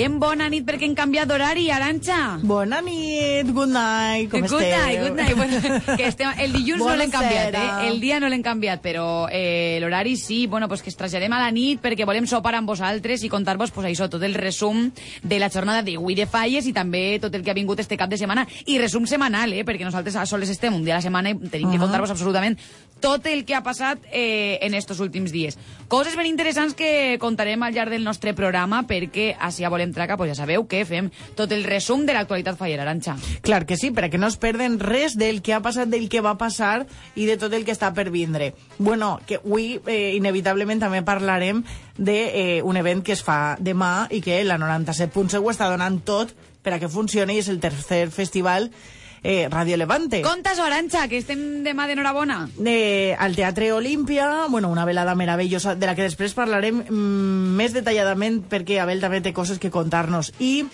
diem bona nit perquè hem canviat d'horari, Aranxa. Bona nit, good night, com good esteu? night, good night. Bueno, que estem, el dilluns no l'hem Bona canviat, eh? El dia no l'hem canviat, però eh, l'horari sí. Bueno, pues que es traslladem a la nit perquè volem sopar amb vosaltres i contar-vos pues, això, tot el resum de la jornada de Wii de Falles i també tot el que ha vingut este cap de setmana. I resum setmanal, eh? Perquè nosaltres a soles estem un dia a la setmana i tenim que Ahà. contar-vos absolutament tot el que ha passat eh, en estos últims dies. Coses ben interessants que contarem al llarg del nostre programa perquè així a Volem Traca, pues ja sabeu que fem tot el resum de l'actualitat fallera, Aranxa. Clar que sí, perquè no es perden res del que ha passat, del que va passar i de tot el que està per vindre. Bueno, que avui eh, inevitablement també parlarem d'un eh, un event que es fa demà i que la 97.7 ho està donant tot per a que funcioni és el tercer festival eh, Radio Levante. Conta-s'ho, Aranxa, que estem demà d'enhorabona. eh, al Teatre Olímpia, bueno, una velada meravellosa, de la que després parlarem mm, més detalladament perquè Abel també té coses que contar-nos. I,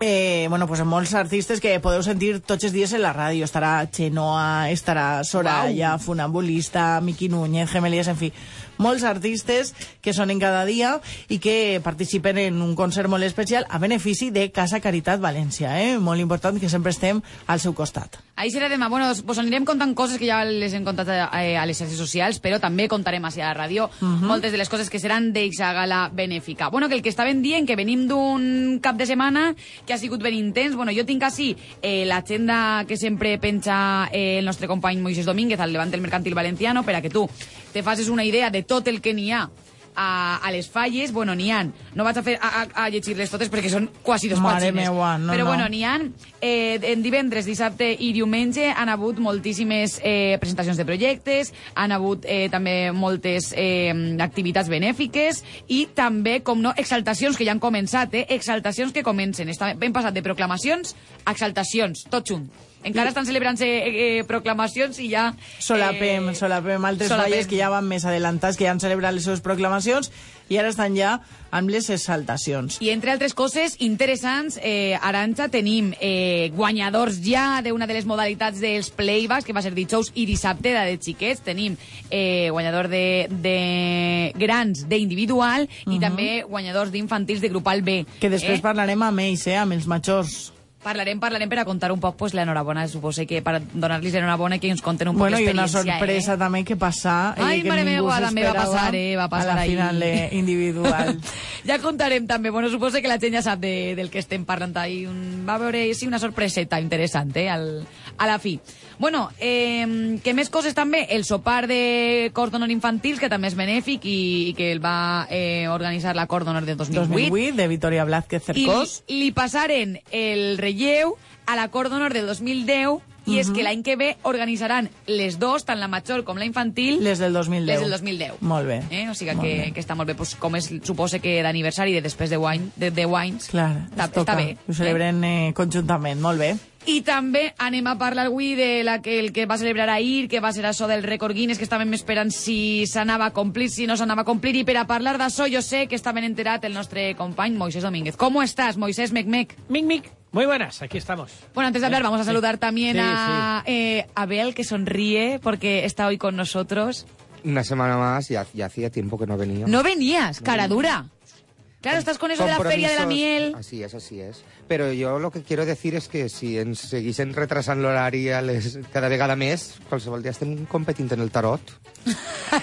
eh, bueno, pues molts artistes que podeu sentir tots els dies en la ràdio. Estarà Chenoa, estarà Soraya, Funambulista, Miqui Núñez, Gemelies, en fi, molts artistes que sonen cada dia i que participen en un concert molt especial a benefici de Casa Caritat València, eh? Molt important que sempre estem al seu costat. Ahí serà demà. Bueno, us anirem contant coses que ja les hem contat a, a les xarxes socials, però també contarem així a la ràdio moltes de les coses que seran d'eixa gala benèfica. Bueno, que el que estaven dient, que venim d'un cap de setmana que ha sigut ben intens. Bueno, jo tinc així eh, l'agenda que sempre penja eh, el nostre company Moisés Domínguez al Levante el Mercantil Valenciano per a que tu te facis una idea de tot el que n'hi ha a, a les falles, bueno, n'hi ha. No vaig a, fer, a, a, a llegir-les totes perquè són quasi dos Mare pàgines. meua, no, Però no. bueno, n'hi ha. Eh, en divendres, dissabte i diumenge han hagut moltíssimes eh, presentacions de projectes, han hagut eh, també moltes eh, activitats benèfiques i també, com no, exaltacions que ja han començat, eh? exaltacions que comencen. Està ben passat de proclamacions a exaltacions, tot junt. Encara estan celebrant-se eh, eh, proclamacions i ja... Solapem, eh, solapem altres solapem. falles que ja van més adelantats, que ja han celebrat les seves proclamacions i ara estan ja amb les exaltacions. I entre altres coses interessants, eh, Aranxa, tenim eh, guanyadors ja d'una de les modalitats dels playbacks, que va ser dijous i dissabte, de xiquets. Tenim eh, guanyador de, de grans d'individual i també guanyadors d'infantils de grupal B. Que després eh? parlarem amb ells, eh, amb els majors. Parlarem, parlarem per a contar un poc pues, l'enhorabona, suposo que per donar-los l'enhorabona que ens conten un poc Bueno, i una l'experiència. sorpresa eh? també que passa eh, Ai, que mare meua, també va passar, eh, va passar a la ahí. final eh, individual. ja contarem també, bueno, suposo que la gent ja sap de, del que estem parlant ahí. Un, va veure, sí, una sorpreseta interessant, eh, al, a la fi. Bueno, eh, que més coses també? El sopar de cors d'honor infantils, que també és benèfic i, i que el va eh, organitzar la cor d'honor del 2008. 2008, de Victoria Blázquez I li, Cercós. li passaren el relleu a la cor d'honor del 2010 i és que l'any que ve organitzaran les dos, tant la major com la infantil, Les del 2010. les del 2010. Molt bé. Eh? O sigui que, bé. que està molt bé. Pues, com és, suposa que d'aniversari de després de, wine, de, de Wines, Clar, està, es toca. està bé. Ho celebren eh, conjuntament, molt bé. I també anem a parlar avui de la que, el que va celebrar ahir, que va ser això del rècord Guinness, que estàvem esperant si s'anava a complir, si no s'anava a complir. I per a parlar d'això jo sé que està ben enterat el nostre company Moisés Domínguez. ¿Cómo estás, Moisés Mecmec? Mic, mic. Muy buenas, aquí estamos. Bueno, antes de hablar, vamos a saludar también Sí, a eh, Abel, que sonríe porque está hoy con nosotros. Una semana más y, ha- y hacía tiempo que no venía. No venías, cara dura. Claro, estás con eso de la feria de la Compromisos- miel. Así es, así es. Pero yo lo que quiero decir es que si ens seguissin retrasant l'horari a les- cada vegada més, qualsevol dia estem competint en el tarot.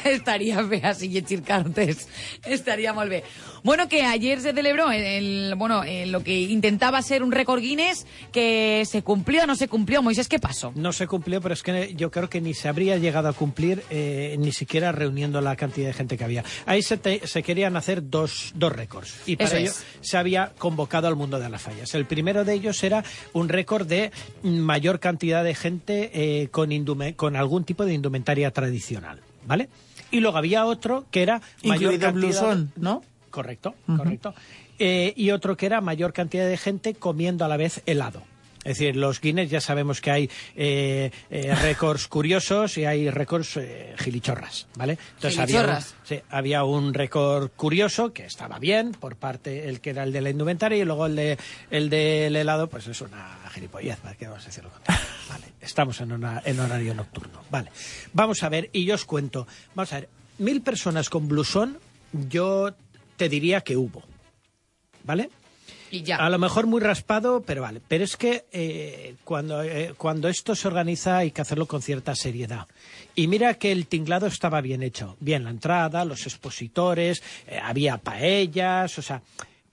Estaria bé així llegir cartes. Estaria molt bé. Bueno, que ayer se celebró el, bueno, eh, lo que intentaba ser un récord Guinness, que se cumplió o no se cumplió. Moisés, ¿qué pasó? No se cumplió, pero es que yo creo que ni se habría llegado a cumplir eh, ni siquiera reuniendo la cantidad de gente que había. Ahí se, te- se querían hacer dos, dos récords y para Eso ello es. se había convocado al mundo de las fallas. El primero de ellos era un récord de mayor cantidad de gente eh, con, con algún tipo de indumentaria tradicional, ¿vale? Y luego había otro que era mayor Incluido cantidad... blusón, ¿no? Correcto, correcto. Eh, y otro que era mayor cantidad de gente comiendo a la vez helado. Es decir, los Guinness ya sabemos que hay eh, eh, récords curiosos y hay récords eh, gilichorras, ¿vale? Había, un, Gilichorras. sí, había un récord curioso que estaba bien por parte el que era el de la indumentaria y luego el de el del helado pues es una gilipollez, ¿para qué vamos a decir lo contrario? Vale, estamos en, una- en horario nocturno, vale. Vamos a ver y yo os cuento, vamos a ver, mil personas con blusón yo te diría que hubo, ¿vale? Y. A lo mejor muy raspado, pero vale. Pero es que eh, cuando, eh, cuando esto se organiza hay que hacerlo con cierta seriedad. Y mira que el tinglado estaba bien hecho. Bien la entrada, los expositores, eh, había paellas, o sea...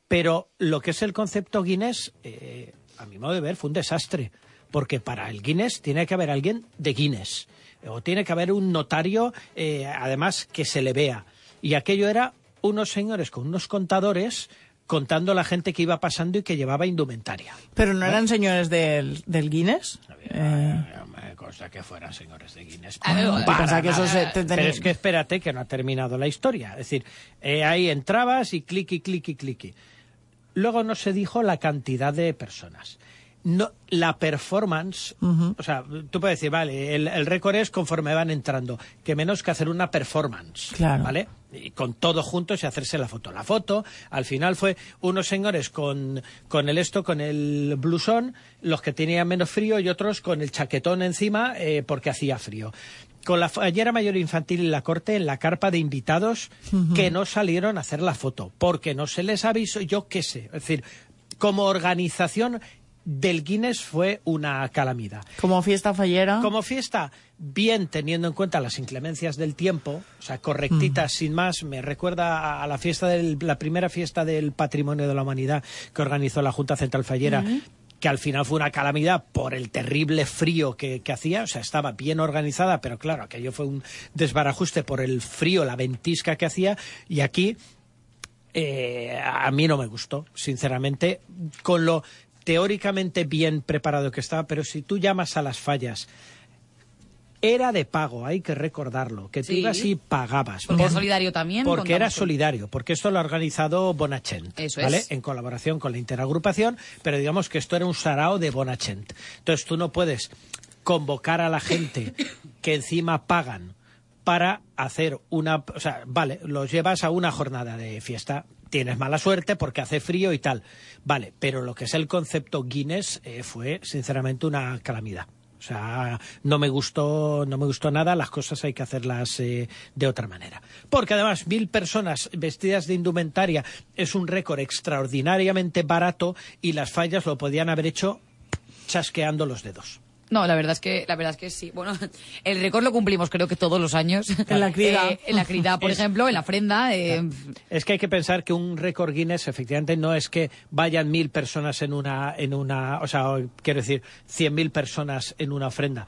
Pero lo que es el concepto Guinness, a mi modo de ver, fue un desastre. Porque para el Guinness tiene que haber alguien de Guinness. O tiene que haber un notario, además, que se le vea. Y aquello era unos señores con unos contadores contando la gente que iba pasando y que llevaba indumentaria. Pero no eran señores del, del Guinness. Eh, Me consta que fueran señores de Guinness. A ver, yo pensaba que eso se- te- Pero es que espérate que no ha terminado la historia. Es decir, eh, ahí entrabas y cliqui, cliqui, cliqui. Luego no se dijo la cantidad de personas. No, la performance, o sea, tú puedes decir, vale, el, el récord es conforme van entrando, que menos que hacer una performance, Claro. ¿vale? Y con todo juntos y hacerse la foto. La foto, al final fue unos señores con, con el esto, con el blusón, los que tenían menos frío y otros con el chaquetón encima eh, porque hacía frío. Con la fallera mayor infantil en la corte, en la carpa de invitados, que no salieron a hacer la foto, porque no se les avisó, yo qué sé. Es decir, como organización del Guinness fue una calamidad. como fiesta fallera. Como fiesta, bien teniendo en cuenta las inclemencias del tiempo, o sea, correctitas, sin más, me recuerda a- la fiesta del, la primera fiesta del patrimonio de la humanidad que organizó la Junta Central Fallera. que al final fue una calamidad por el terrible frío que, que hacía, o sea, estaba bien organizada, pero claro, aquello fue un desbarajuste por el frío, la ventisca que hacía, y aquí eh, a mí no me gustó, sinceramente, con lo teóricamente bien preparado que estaba, pero si tú llamas a las fallas, era de pago, hay que recordarlo, que tú ibas y pagabas. Porque era solidario también. Porque era solidario, porque esto lo ha organizado Bonachent, Eso ¿vale? es. En colaboración con la interagrupación, pero digamos que esto era un sarao de Bonachent. Entonces tú no puedes convocar a la gente que encima pagan para hacer una, o sea, vale, los llevas a una jornada de fiesta, tienes mala suerte porque hace frío y tal, vale, pero lo que es el concepto Guinness eh, fue sinceramente una calamidad. O sea, no me gustó, no me gustó nada. Las cosas hay que hacerlas eh, de otra manera. Porque además, mil personas vestidas de indumentaria es un récord extraordinariamente barato y las fallas lo podían haber hecho chasqueando los dedos. No, la verdad es que la verdad es que sí. Bueno, el récord lo cumplimos creo que todos los años. En la crida. Eh, en la crida, por Es- ejemplo, en la ofrenda. eh, Es que hay que pensar que un récord Guinness efectivamente no es que vayan mil personas en una, en una, o sea, quiero decir, cien mil personas en una ofrenda.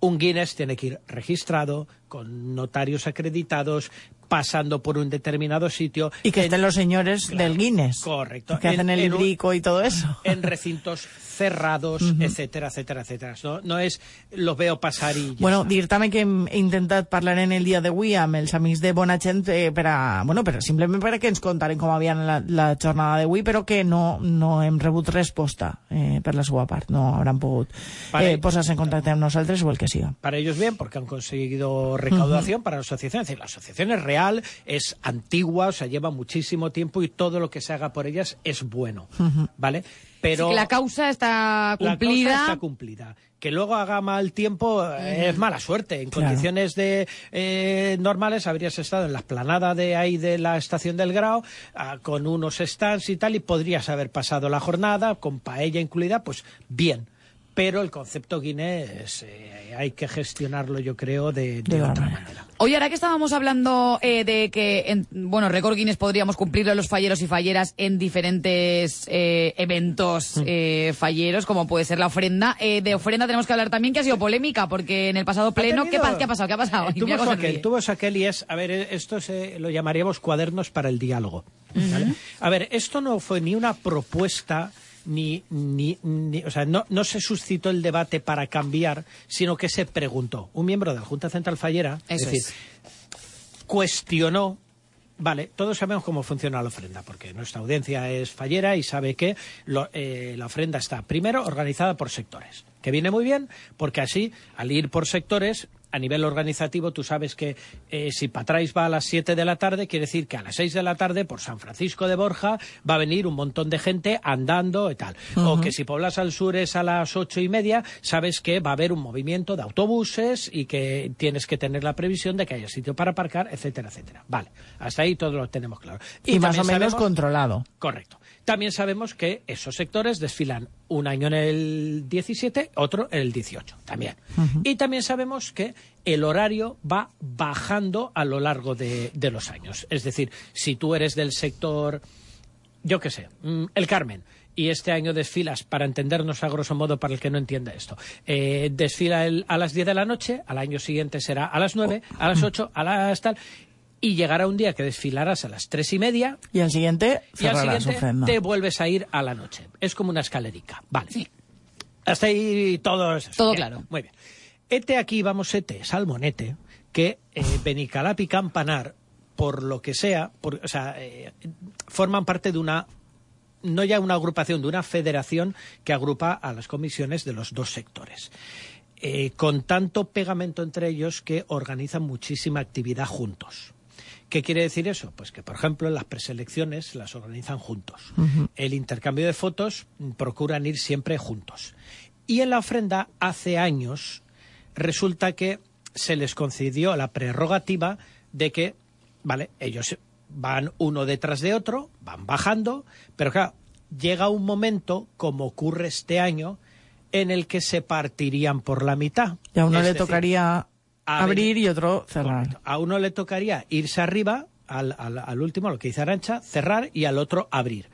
Un Guinness tiene que ir registrado, con notarios acreditados, pasando por un determinado sitio. Y que en- estén los señores Claro, del Guinness. correcto. Que En- hacen el librico y todo eso. en recintos cerrados, etcétera, etcétera, etcétera. No, no es los veo pasar y ya Bueno, dir-te que hem intentat parlar en el dia d'avui amb els amics de Bonachent eh, per a, bueno, per, simplement perquè ens contaren com havia la, la jornada d'avui, però que no, no hem rebut resposta eh, per la seva part. No hauran pogut eh, posar-se en contacte amb nosaltres o el que siga. Para ellos bien, porque han conseguido recaudación para la asociación. Es decir, la asociación es real, es antigua, o sea, lleva muchísimo tiempo y todo lo que se haga por ellas es bueno, ¿vale? Pero sí la causa está la cumplida. causa está cumplida. Que luego haga mal tiempo eh, es mala suerte. En Claro. condiciones de eh, normales habrías estado en la esplanada de ahí de la estación del Grao ah, con unos stands y tal y podrías haber pasado la jornada con paella incluida, pues bien. Pero el concepto Guinness eh, hay que gestionarlo, yo creo, de, de De otra manera. manera. Oye, ahora que estábamos hablando eh, de que, en, bueno, récord Guinness podríamos cumplirlo los falleros y falleras en diferentes eh, eventos eh, falleros, como puede ser la ofrenda. Eh, de ofrenda tenemos que hablar también que ha sido polémica, porque en el pasado pleno, Ha ¿qué, qué ha pasado? ¿Qué ha pasado? Eh, tuvo aquel, tuvo y es, a ver, esto se, lo llamaríamos cuadernos para el diálogo. ¿vale? A ver, esto no fue ni una propuesta, ni, ni, ni- o sea, no, no se suscitó el debate para cambiar, sino que se preguntó. Un miembro de la Junta Central Fallera, Eso es decir, es. cuestionó Vale, todos sabemos cómo funciona la ofrenda, porque nuestra audiencia es fallera y sabe que lo- eh, la ofrenda está primero organizada por sectores, que viene muy bien, porque así, al ir por sectores, a nivel organizativo, tú sabes que eh, si Patrais va a las 7 de la tarde, quiere decir que a las 6 de la tarde, por San Francisco de Borja, va a venir un montón de gente andando y tal. O que si Poblas al Sur es a las ocho y media, sabes que va a haber un movimiento de autobuses y que tienes que tener la previsión de que haya sitio para aparcar, etcétera, etcétera. Vale, hasta ahí todo lo tenemos claro. Y, más o menos sabemos- controlado. Correcto. También sabemos que esos sectores desfilan un año en el 17, otro en el 18 también. Y también sabemos que el horario va bajando a lo largo de, de los años. Es decir, si tú eres del sector, yo qué sé, mm, el Carmen, y este año desfilas, para entendernos a grosso modo para el que no entienda esto, eh, desfila el- a las 10 de la noche, al año siguiente será a las 9, a las 8, a las tal, y llegará un día que desfilarás a las tres y media Y al siguiente, y al cerrarás siguiente ofrenda. te vuelves a ir a la noche. Es como una escalerica. Vale. Hasta ahí todo es- Todo bien, claro. Muy bien. Ete aquí vamos ete, salmonete, que eh, Benicalap y Campanar, por lo que sea, por- o sea, eh, forman parte de una no ya una agrupación, de una federación que agrupa a las comisiones de los dos sectores. Eh, con tanto pegamento entre ellos que organizan muchísima actividad juntos. ¿Qué quiere decir eso? Pues que, por ejemplo, las preselecciones las organizan juntos. El intercambio de fotos procuran ir siempre juntos. Y en la ofrenda, hace años, resulta que se les concedió la prerrogativa de que, vale, ellos van uno detrás de otro, van bajando, pero claro, llega un momento, como ocurre este año, en el que se partirían por la mitad. Y a uno Es le decir, tocaría abrir y otro cerrar. A uno le tocaría irse arriba, al, al- al último, lo que dice Arancha, cerrar y al otro abrir.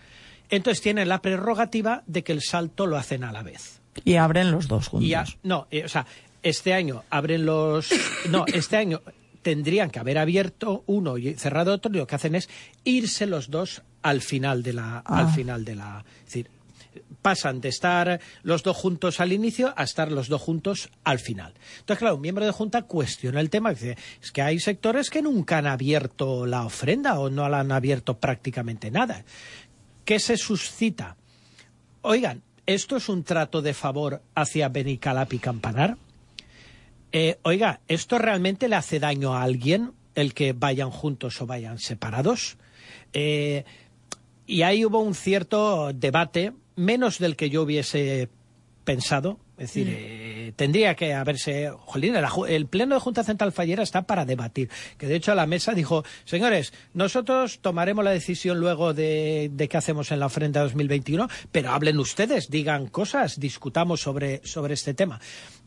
Entonces tienen la prerrogativa de que el salto lo hacen a la vez. Y abren los dos juntos. Y a- no, eh, o sea, este año abren los. No, este año tendrían que haber abierto uno y cerrado otro, y lo que hacen es irse los dos al final de la. Ah. Al final de la. Es decir, pasan de estar los dos juntos al inicio a estar los dos juntos al final. Entonces, claro, un miembro de junta cuestiona el tema dice, es que hay sectores que nunca han abierto la ofrenda o no la han abierto prácticamente nada. ¿Qué se suscita? Oigan, ¿esto es un trato de favor hacia Benicalap y Campanar? Eh, oiga, ¿esto realmente le hace daño a alguien el que vayan juntos o vayan separados? Eh, y ahí hubo un cierto debate, menos del que yo hubiese pensado. Es decir, eh, tendría que haberse. Jolín, el Pleno de Junta Central Fallera está para debatir. Que de hecho la mesa dijo: Señores, nosotros tomaremos la decisión luego de, de qué hacemos en la ofrenda 2021, pero hablen ustedes, digan cosas, discutamos sobre, sobre este tema.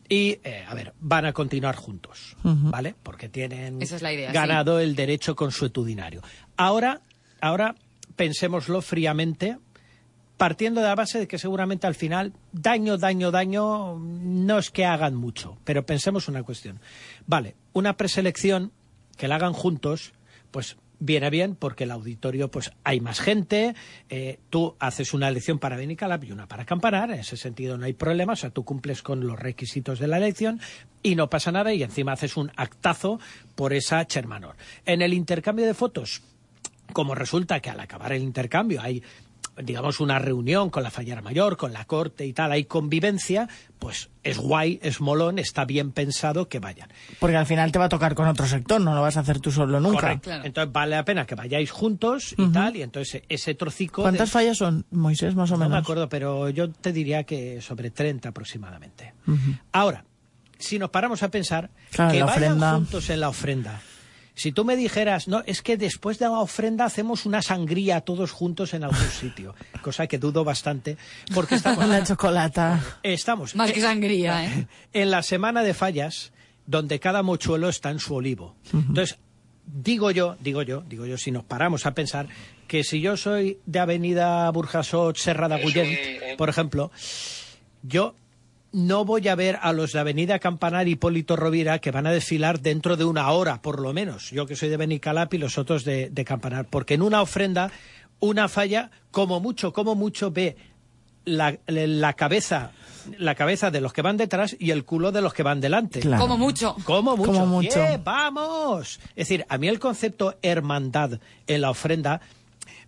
Y, eh, a ver, van a continuar juntos, ¿vale? Porque tienen es idea, ganado el derecho consuetudinario. Ahora, ahora pensémoslo fríamente, partiendo de la base de que seguramente al final daño, daño, daño no es que hagan mucho, pero pensemos una cuestión. Vale, una preselección que la hagan juntos, pues viene bien porque el auditorio pues hay más gente, eh, tú haces una elección para Benicalap y una para Campanar, en ese sentido no hay problema, o sea, tú cumples con los requisitos de la elección y no pasa nada y encima haces un actazo por esa Chermanor. En el intercambio de fotos, como resulta que al acabar el intercambio hay digamos una reunión con la fallera mayor, con la corte y tal, hay convivencia, pues es guay, es molón, está bien pensado que vayan. Porque al final te va a tocar con otro sector, no lo vas a hacer tú solo nunca. Correcto. Claro. Entonces vale la pena que vayáis juntos y tal, y entonces ese trocico de- ¿Cuántas fallas son, Moisés, más o no menos? me acuerdo, pero yo te diría que sobre 30 aproximadamente. Ahora, si nos paramos a pensar Claro, que vayan ofrenda. juntos en la ofrenda, Si tú me dijeras, no, es que después de la ofrenda hacemos una sangría todos juntos en algún sitio, cosa que dudo bastante, porque estamos... Una chocolata. Estamos Más que sangría, ¿eh? en la semana de fallas, donde cada mochuelo está en su olivo. Entonces, digo yo, digo yo, digo yo, si nos paramos a pensar que si yo soy de Avenida Burjasot, Serra de Agullent, por ejemplo, yo no voy a ver a los de Avenida Campanar y Hipólito Rovira que van a desfilar dentro de una hora, por lo menos. Yo que soy de Benicalap y los otros de, de Campanar. Porque en una ofrenda, una falla, como mucho, como mucho, ve la, la cabeza la cabeza de los que van detrás y el culo de los que van delante. Claro. Como mucho. Como mucho. Como mucho. ¡Yeah, ¡Vamos! Es decir, a mí el concepto hermandad en la ofrenda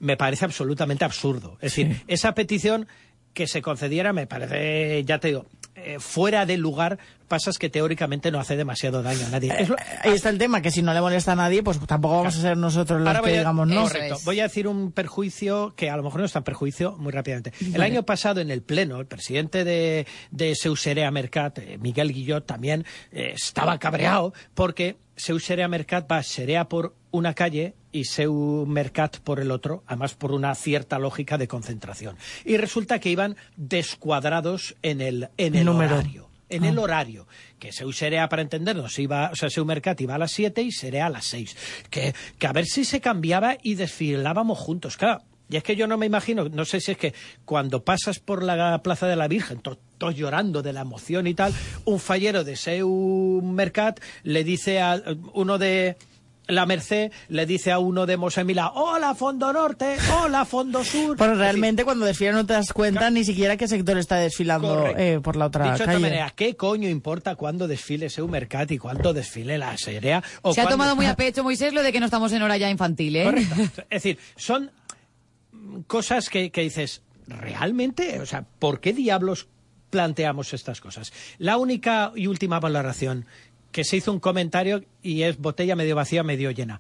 me parece absolutamente absurdo. Es decir, esa petición que se concediera me parece, ya te digo, eh, fuera de lugar, pasas que teóricamente no hace demasiado daño a nadie. Es lo- Ahí está el tema, que si no le molesta a nadie, pues tampoco vamos a ser nosotros los Ahora que a- digamos no. Correcto. Voy a decir un perjuicio que a lo mejor no es tan perjuicio muy rápidamente. El año pasado en el Pleno, el presidente de, de Seuserea Mercat, eh, Miguel Guillot, también eh, estaba cabreado porque Seuserea Mercat va Serea por una calle y Seu Mercat por el otro, además por una cierta lógica de concentración. Y resulta que iban descuadrados en el, en el Número. horario en el horario. Que Seu Serea, para entendernos, iba, o sea, Seu Mercat iba a las 7 y Serea a las 6. Que, que a ver si se cambiaba y desfilábamos juntos. Claro, y es que yo no me imagino, no sé si es que cuando pasas por la Plaza de la Virgen, to- todos llorando de la emoción y tal, un fallero de Seu Mercat le dice a uno de la Merced, le dice a uno de Mosemila, hola Fondo Norte, hola Fondo Sur. Pero decir, realmente cuando desfilan no te das cuenta ni siquiera qué sector está desfilando eh, por la otra Dicho de otra calle. manera, ¿qué coño importa cuándo desfile Seu Mercat y cuándo desfile la Serea? O Se ha tomado muy a pecho, Moisés, lo de que no estamos en hora ya infantil, ¿eh? Correcto. Es decir, son cosas que, que dices, ¿realmente? O sea, ¿por qué diablos planteamos estas cosas? La única y última valoración que se hizo un comentario y es botella medio vacía, medio llena.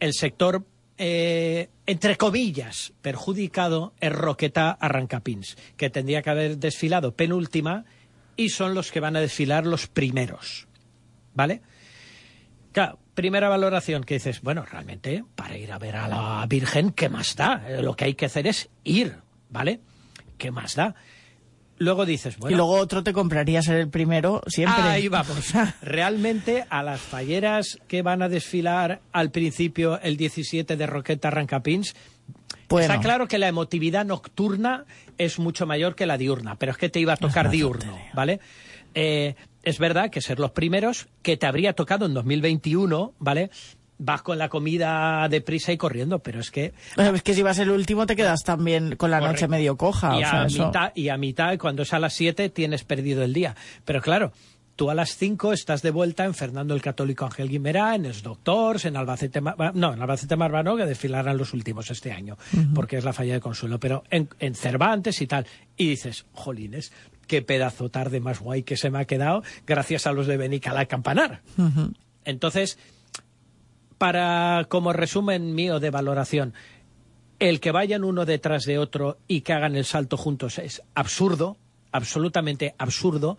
El sector, eh, entre comillas, perjudicado es Roqueta Arrancapins, que tendría que haber desfilado penúltima y son los que van a desfilar los primeros. ¿Vale? Primera valoración que dices, bueno, realmente para ir a ver a la Virgen, ¿qué más da? Lo que hay que hacer es ir, ¿vale? ¿Qué más da? Luego dices, bueno, Y luego otro te compraría ser el primero siempre. ahí vamos. Realmente a las falleras que van a desfilar al principio el 17 de Roqueta Arrancapins, Bueno. está claro que la emotividad nocturna es mucho mayor que la diurna, pero es que te iba a tocar diurno, tontería. ¿vale? Eh, es verdad que ser los primeros, que te habría tocado en 2021, ¿vale? Vas con la comida deprisa y corriendo, pero es que Bueno, Es que si vas el último te quedas también con la noche medio coja. Y, o sea, a eso- mitad, y a mitad, cuando es a las 7, tienes perdido el día. Pero claro, tú a las 5 estás de vuelta en Fernando el Católico Ángel Guimerá, en los Doctors, en Albacete, no, en Albacete Marbano, que desfilarán los últimos este año, porque es la falla de Consuelo, pero en, en Cervantes y tal. Y dices, jolines, qué pedazo tarde más guay que se me ha quedado gracias a los de Benicalá Campanar. Entonces, para como resumen mío de valoración, el que vayan uno detrás de otro y que hagan el salto juntos es absurdo, absolutamente absurdo,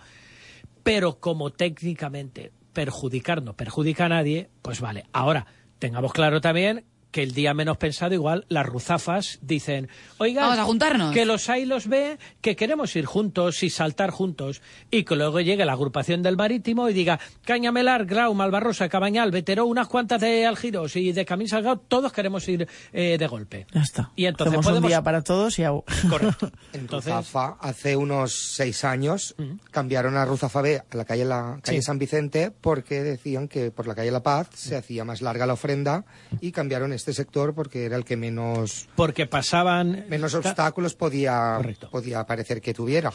pero como técnicamente perjudicar no perjudica a nadie, pues vale. Ahora, tengamos claro también que el día menos pensado igual las ruzafas dicen, oiga, Vamos a juntarnos". que los hay los ve, que queremos ir juntos y saltar juntos, y que luego llegue la agrupación del marítimo y diga, Cañamelar, Grau, Malvarrosa, Cabañal, Veteró, unas cuantas de Algiros y de Camín Salgado, todos queremos ir eh, de golpe. Ya está. Y entonces Hacemos podemos... un día para todos y. Correcto. En Entonces, Ruzafa, hace unos seis años, cambiaron a Ruzafa B a la calle, la, calle Sí. San Vicente porque decían que por la calle La Paz se hacía más larga la ofrenda y cambiaron este sector porque era el que menos, porque pasaban... menos obstáculos podía, Correcto. podía parecer que tuviera.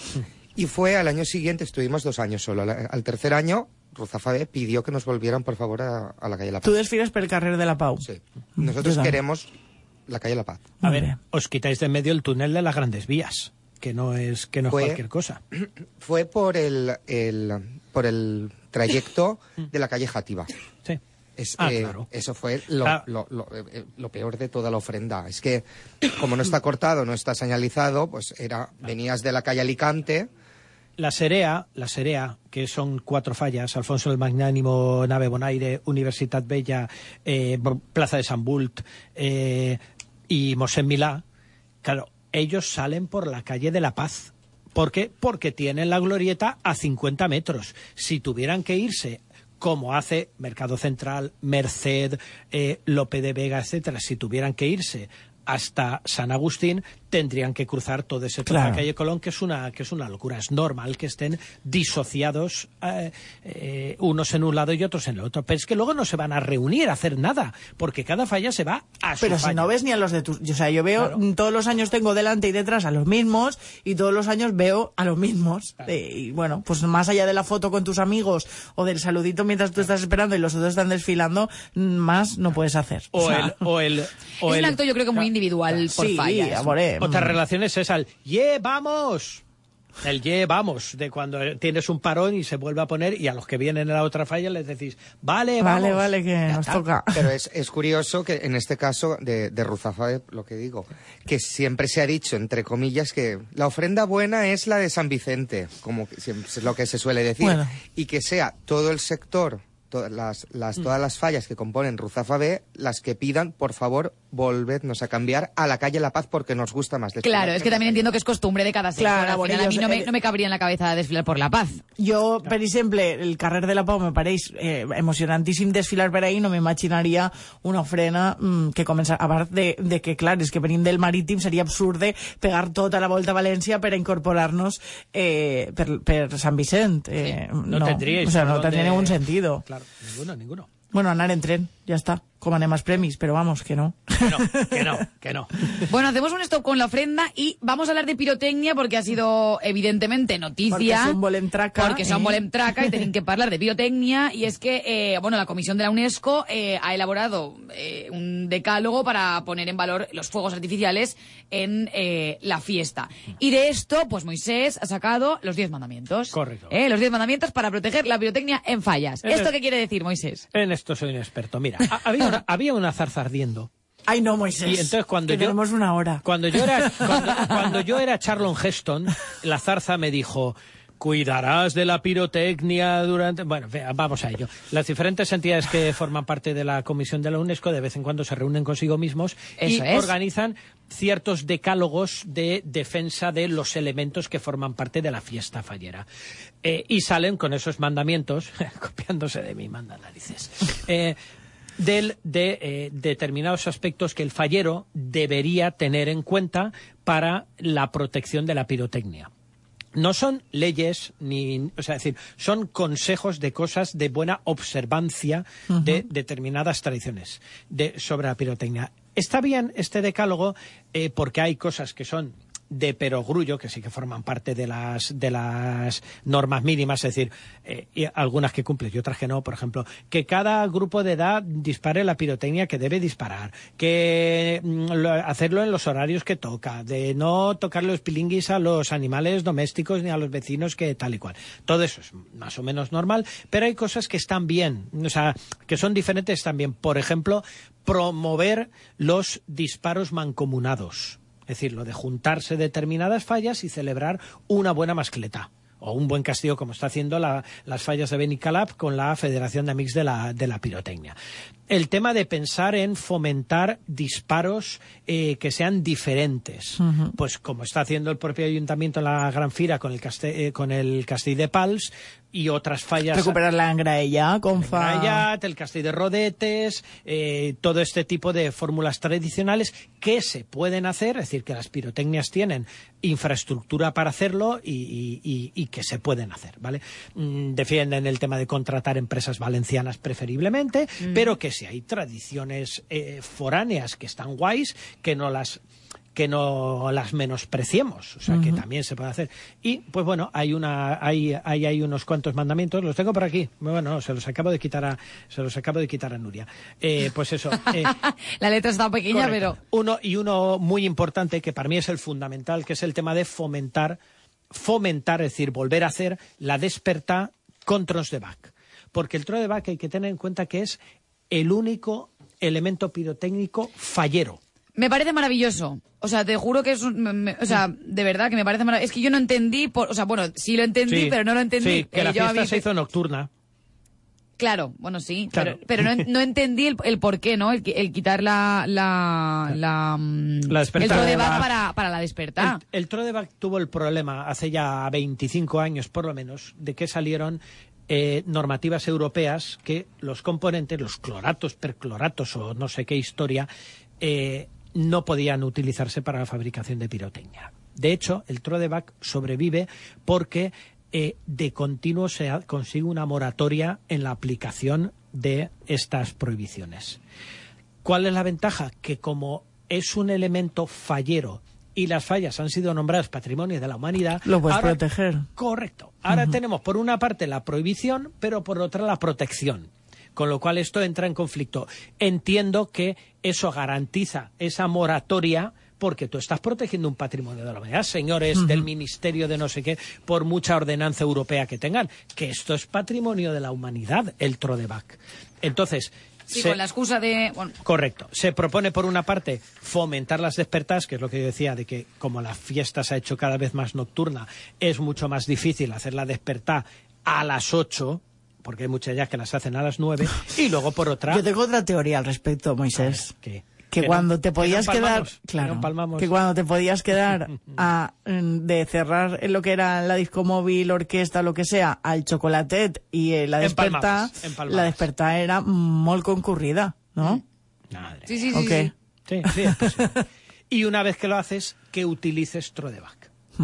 Y fue al año siguiente, estuvimos dos años solo. Al, al tercer año, Ruzafa B pidió que nos volvieran, por favor, a, a la calle La Paz. Tú desfilas per el carrer de la Pau. Sí. Nosotros Yo también. queremos la calle La Paz. A ver, os quitáis de en medio el túnel de las grandes vías, que no es, que no es Fue- cualquier cosa. Fue por el, el- por el trayecto de la calle Jativa. Es Ah, claro. eso fue lo, Claro. lo- lo- eh, lo peor de toda la ofrenda. Es que como no está cortado, no está señalizado, pues era venías de la calle Alicante la Serea, la Serea, que son cuatro fallas, Alfonso el Magnánimo, Nave Bonaire, Universitat Bella, eh, Plaza de San Bult eh, y Mosén Milá, claro, ellos salen por la calle de la Paz. ¿Por qué? Porque tienen la glorieta a 50 metros. Si tuvieran que irse como hace Mercado Central, Merced, eh, Lope de Vega, etcétera, si tuvieran que irse hasta San Agustín, tendrían que cruzar todo ese tramo Claro. de calle Colón, que es una que es una locura. Es normal que estén disociados eh, eh, unos en un lado y otros en el otro. Pero es que luego no se van a reunir a hacer nada, porque cada falla se va a su Pero si falla. no ves ni a los de tus... O sea, yo veo, Claro. todos los años tengo delante y detrás a los mismos y todos los años veo a los mismos. Eh, y bueno, pues más allá de la foto con tus amigos o del saludito mientras tú estás esperando y los otros están desfilando, más no puedes hacer. o sea, el o el o es el- un acto yo creo que muy individual por sí, fallas. amore, Otra mm. relación es esa, el ¡ye, vamos! El ¡ye, vamos! De cuando tienes un parón y se vuelve a poner y a los que vienen a la otra falla les decís ¡vale, vamos! Vale, vale, que Ya nos está. toca. Pero es, es curioso que en este caso de, de Ruzafa, lo que digo, que siempre se ha dicho, entre comillas, que la ofrenda buena es la de San Vicente, como que siempre es lo que se suele decir, Bueno. y que sea todo el sector, todas las, las, todas las fallas que componen Ruzafa B, las que pidan, por favor, volvednos a cambiar a la calle La Paz porque nos gusta más. desfilar Claro, es que también entiendo que es costumbre de cada sector. Claro, bueno, a mí no me, no me cabría en la cabeza desfilar por la paz. Jo, per exemple, el carrer de la Pau me pareix eh, emocionantíssim desfilar per ahí, no m'imaginaria una ofrena mm, que comença, a part de, de que, clar, és que venim del marítim, seria absurde pegar tota la volta a València per a incorporar-nos eh, per, per Sant Vicent. Eh, No, tendríais O sea, no tendría ningún sentido. Claro, ninguno, ninguno. Bueno, anar en tren, ja està, com anem als premis, però vamos, que no. Que no, que no, que no. Bueno, hacemos un stop con la ofrenda y vamos a hablar de pirotecnia porque ha sido evidentemente noticia. Porque son volem traca, Porque son eh? volem traca y tienen que hablar de pirotecnia y es que, eh, bueno, la Comisión de la UNESCO eh, ha elaborado eh, un decálogo para poner en valor los fuegos artificiales en eh, la fiesta. Y de esto, pues Moisés ha sacado los diez mandamientos. Correcto. Eh, Los diez mandamientos para proteger la pirotecnia en fallas. ¿Esto qué quiere decir, Moisés? En esto soy un experto. Mira, ha- había una, había una zarza ardiendo. Ay, no, Moisés. Y entonces cuando que yo tenemos una hora. Cuando yo era cuando, cuando yo era Charlon Heston, la zarza me dijo cuidarás de la pirotecnia durante bueno vamos a ello las diferentes entidades que forman parte de la comisión de la UNESCO de vez en cuando se reúnen consigo mismos Eso y es. organizan ciertos decálogos de defensa de los elementos que forman parte de la fiesta fallera Eh, y salen con esos mandamientos copiándose de mí manda narices eh, del- de eh, determinados aspectos que el fallero debería tener en cuenta para la protección de la pirotecnia. No son leyes, ni, o sea, es decir, son consejos de cosas de buena observancia de determinadas tradiciones de, sobre la pirotecnia. Está bien este decálogo eh, porque hay cosas que son de perogrullo, que sí que forman parte de las, de las normas mínimas, es decir, eh, y algunas que cumplen y otras que no, por ejemplo, que cada grupo de edad dispare la pirotecnia que debe disparar, que mm, lo- hacerlo en los horarios que toca, de no tocar los pilinguis a los animales domésticos ni a los vecinos que tal y cual. Todo eso es más o menos normal, pero hay cosas que están bien, o sea, que son diferentes también. Por ejemplo, promover los disparos mancomunados. Es decir, lo de juntarse determinadas fallas y celebrar una buena mascleta. O un buen castigo, como está haciendo la- las fallas de Benicalap con la Federación de Amigos de la, de la Pirotecnia. El tema de pensar en fomentar disparos eh, que sean diferentes. Pues como está haciendo el propio ayuntamiento en la Gran Fira con el, caste- eh, con el Castell de Pals y otras fallas. Recuperar la engraella, com fa... Grallat, el Castell de Rodetes, eh, todo este tipo de fórmulas tradicionales que se pueden hacer, es decir, que las pirotecnias tienen infraestructura para hacerlo y, y- y- y que se pueden hacer, ¿vale? Mm, defienden el tema de contratar empresas valencianas preferiblemente, pero que si hay tradiciones eh, foráneas que están guays, que no las que no las menospreciemos, o sea, que también se puede hacer. Y, pues bueno, hay una, hay, hay, hay unos cuantos mandamientos, los tengo por aquí. Bueno, se los acabo de quitar a, se los acabo de quitar a Nuria. Eh, pues eso. eh, La letra está pequeña, correcto. pero... Uno, y uno muy importante, que para mí es el fundamental, que es el tema de fomentar, fomentar, es decir, volver a hacer la despertar con tros de bac. Porque el tro de bac hay que tener en cuenta que es el único elemento pirotécnico fallero. Me parece maravilloso. O sea, te juro que es un, me- o sea, de verdad que me parece maravilloso. Es que yo no entendí, por, o sea, bueno, sí lo entendí, Sí, pero no lo entendí. Sí, que Eh, la yo a fiesta mí- se hizo nocturna. Claro, bueno, sí, Claro. pero, pero no, no entendí el, el por qué, ¿no? El, qui- el quitar la, la, la, mm, La el. Trodeback para, para la despertar. El, el Trodeback tuvo el problema hace ya 25 años, por lo menos, de que salieron eh, normativas europeas que los componentes, los cloratos, percloratos o no sé qué historia, eh, no podían utilizarse para la fabricación de pirotecnia. De hecho, el Trodeback sobrevive porque eh, de continuo se consigue una moratoria en la aplicación de estas prohibiciones. ¿Cuál es la ventaja? Que como es un elemento fallero y las fallas han sido nombradas patrimonio de la humanidad, Lo puedes ahora- proteger. Correcto. Ahora tenemos por una parte la prohibición, pero por otra la protección. Con lo cual esto entra en conflicto. Entiendo que eso garantiza esa moratoria porque tú estás protegiendo un patrimonio de la humanidad, señores del Ministerio de no sé qué, por mucha ordenanza europea que tengan, que esto es patrimonio de la humanidad, el Trodeback. Entonces, Sí, se- con la excusa de, bueno, Correcto. Se propone, por una parte, fomentar las despertas, que es lo que yo decía, de que como la fiesta se ha hecho cada vez más nocturna, es mucho más difícil hacer la despertar a las 8, porque hay muchas ya que las hacen a las 9, y luego por otra... Yo tengo otra teoría al respecto, Moisés. que, Que no- cuando te que no podías quedar, que no claro, empalmamos. que cuando te podías quedar a, de cerrar en lo que era la disco móvil, orquesta, lo que sea, al chocolatet y eh, la desperta, la desperta era muy concurrida, ¿no? Madre sí, sí, sí. Sí. Sí, sí, es posible. y una vez que lo haces, que utilices Trodeback.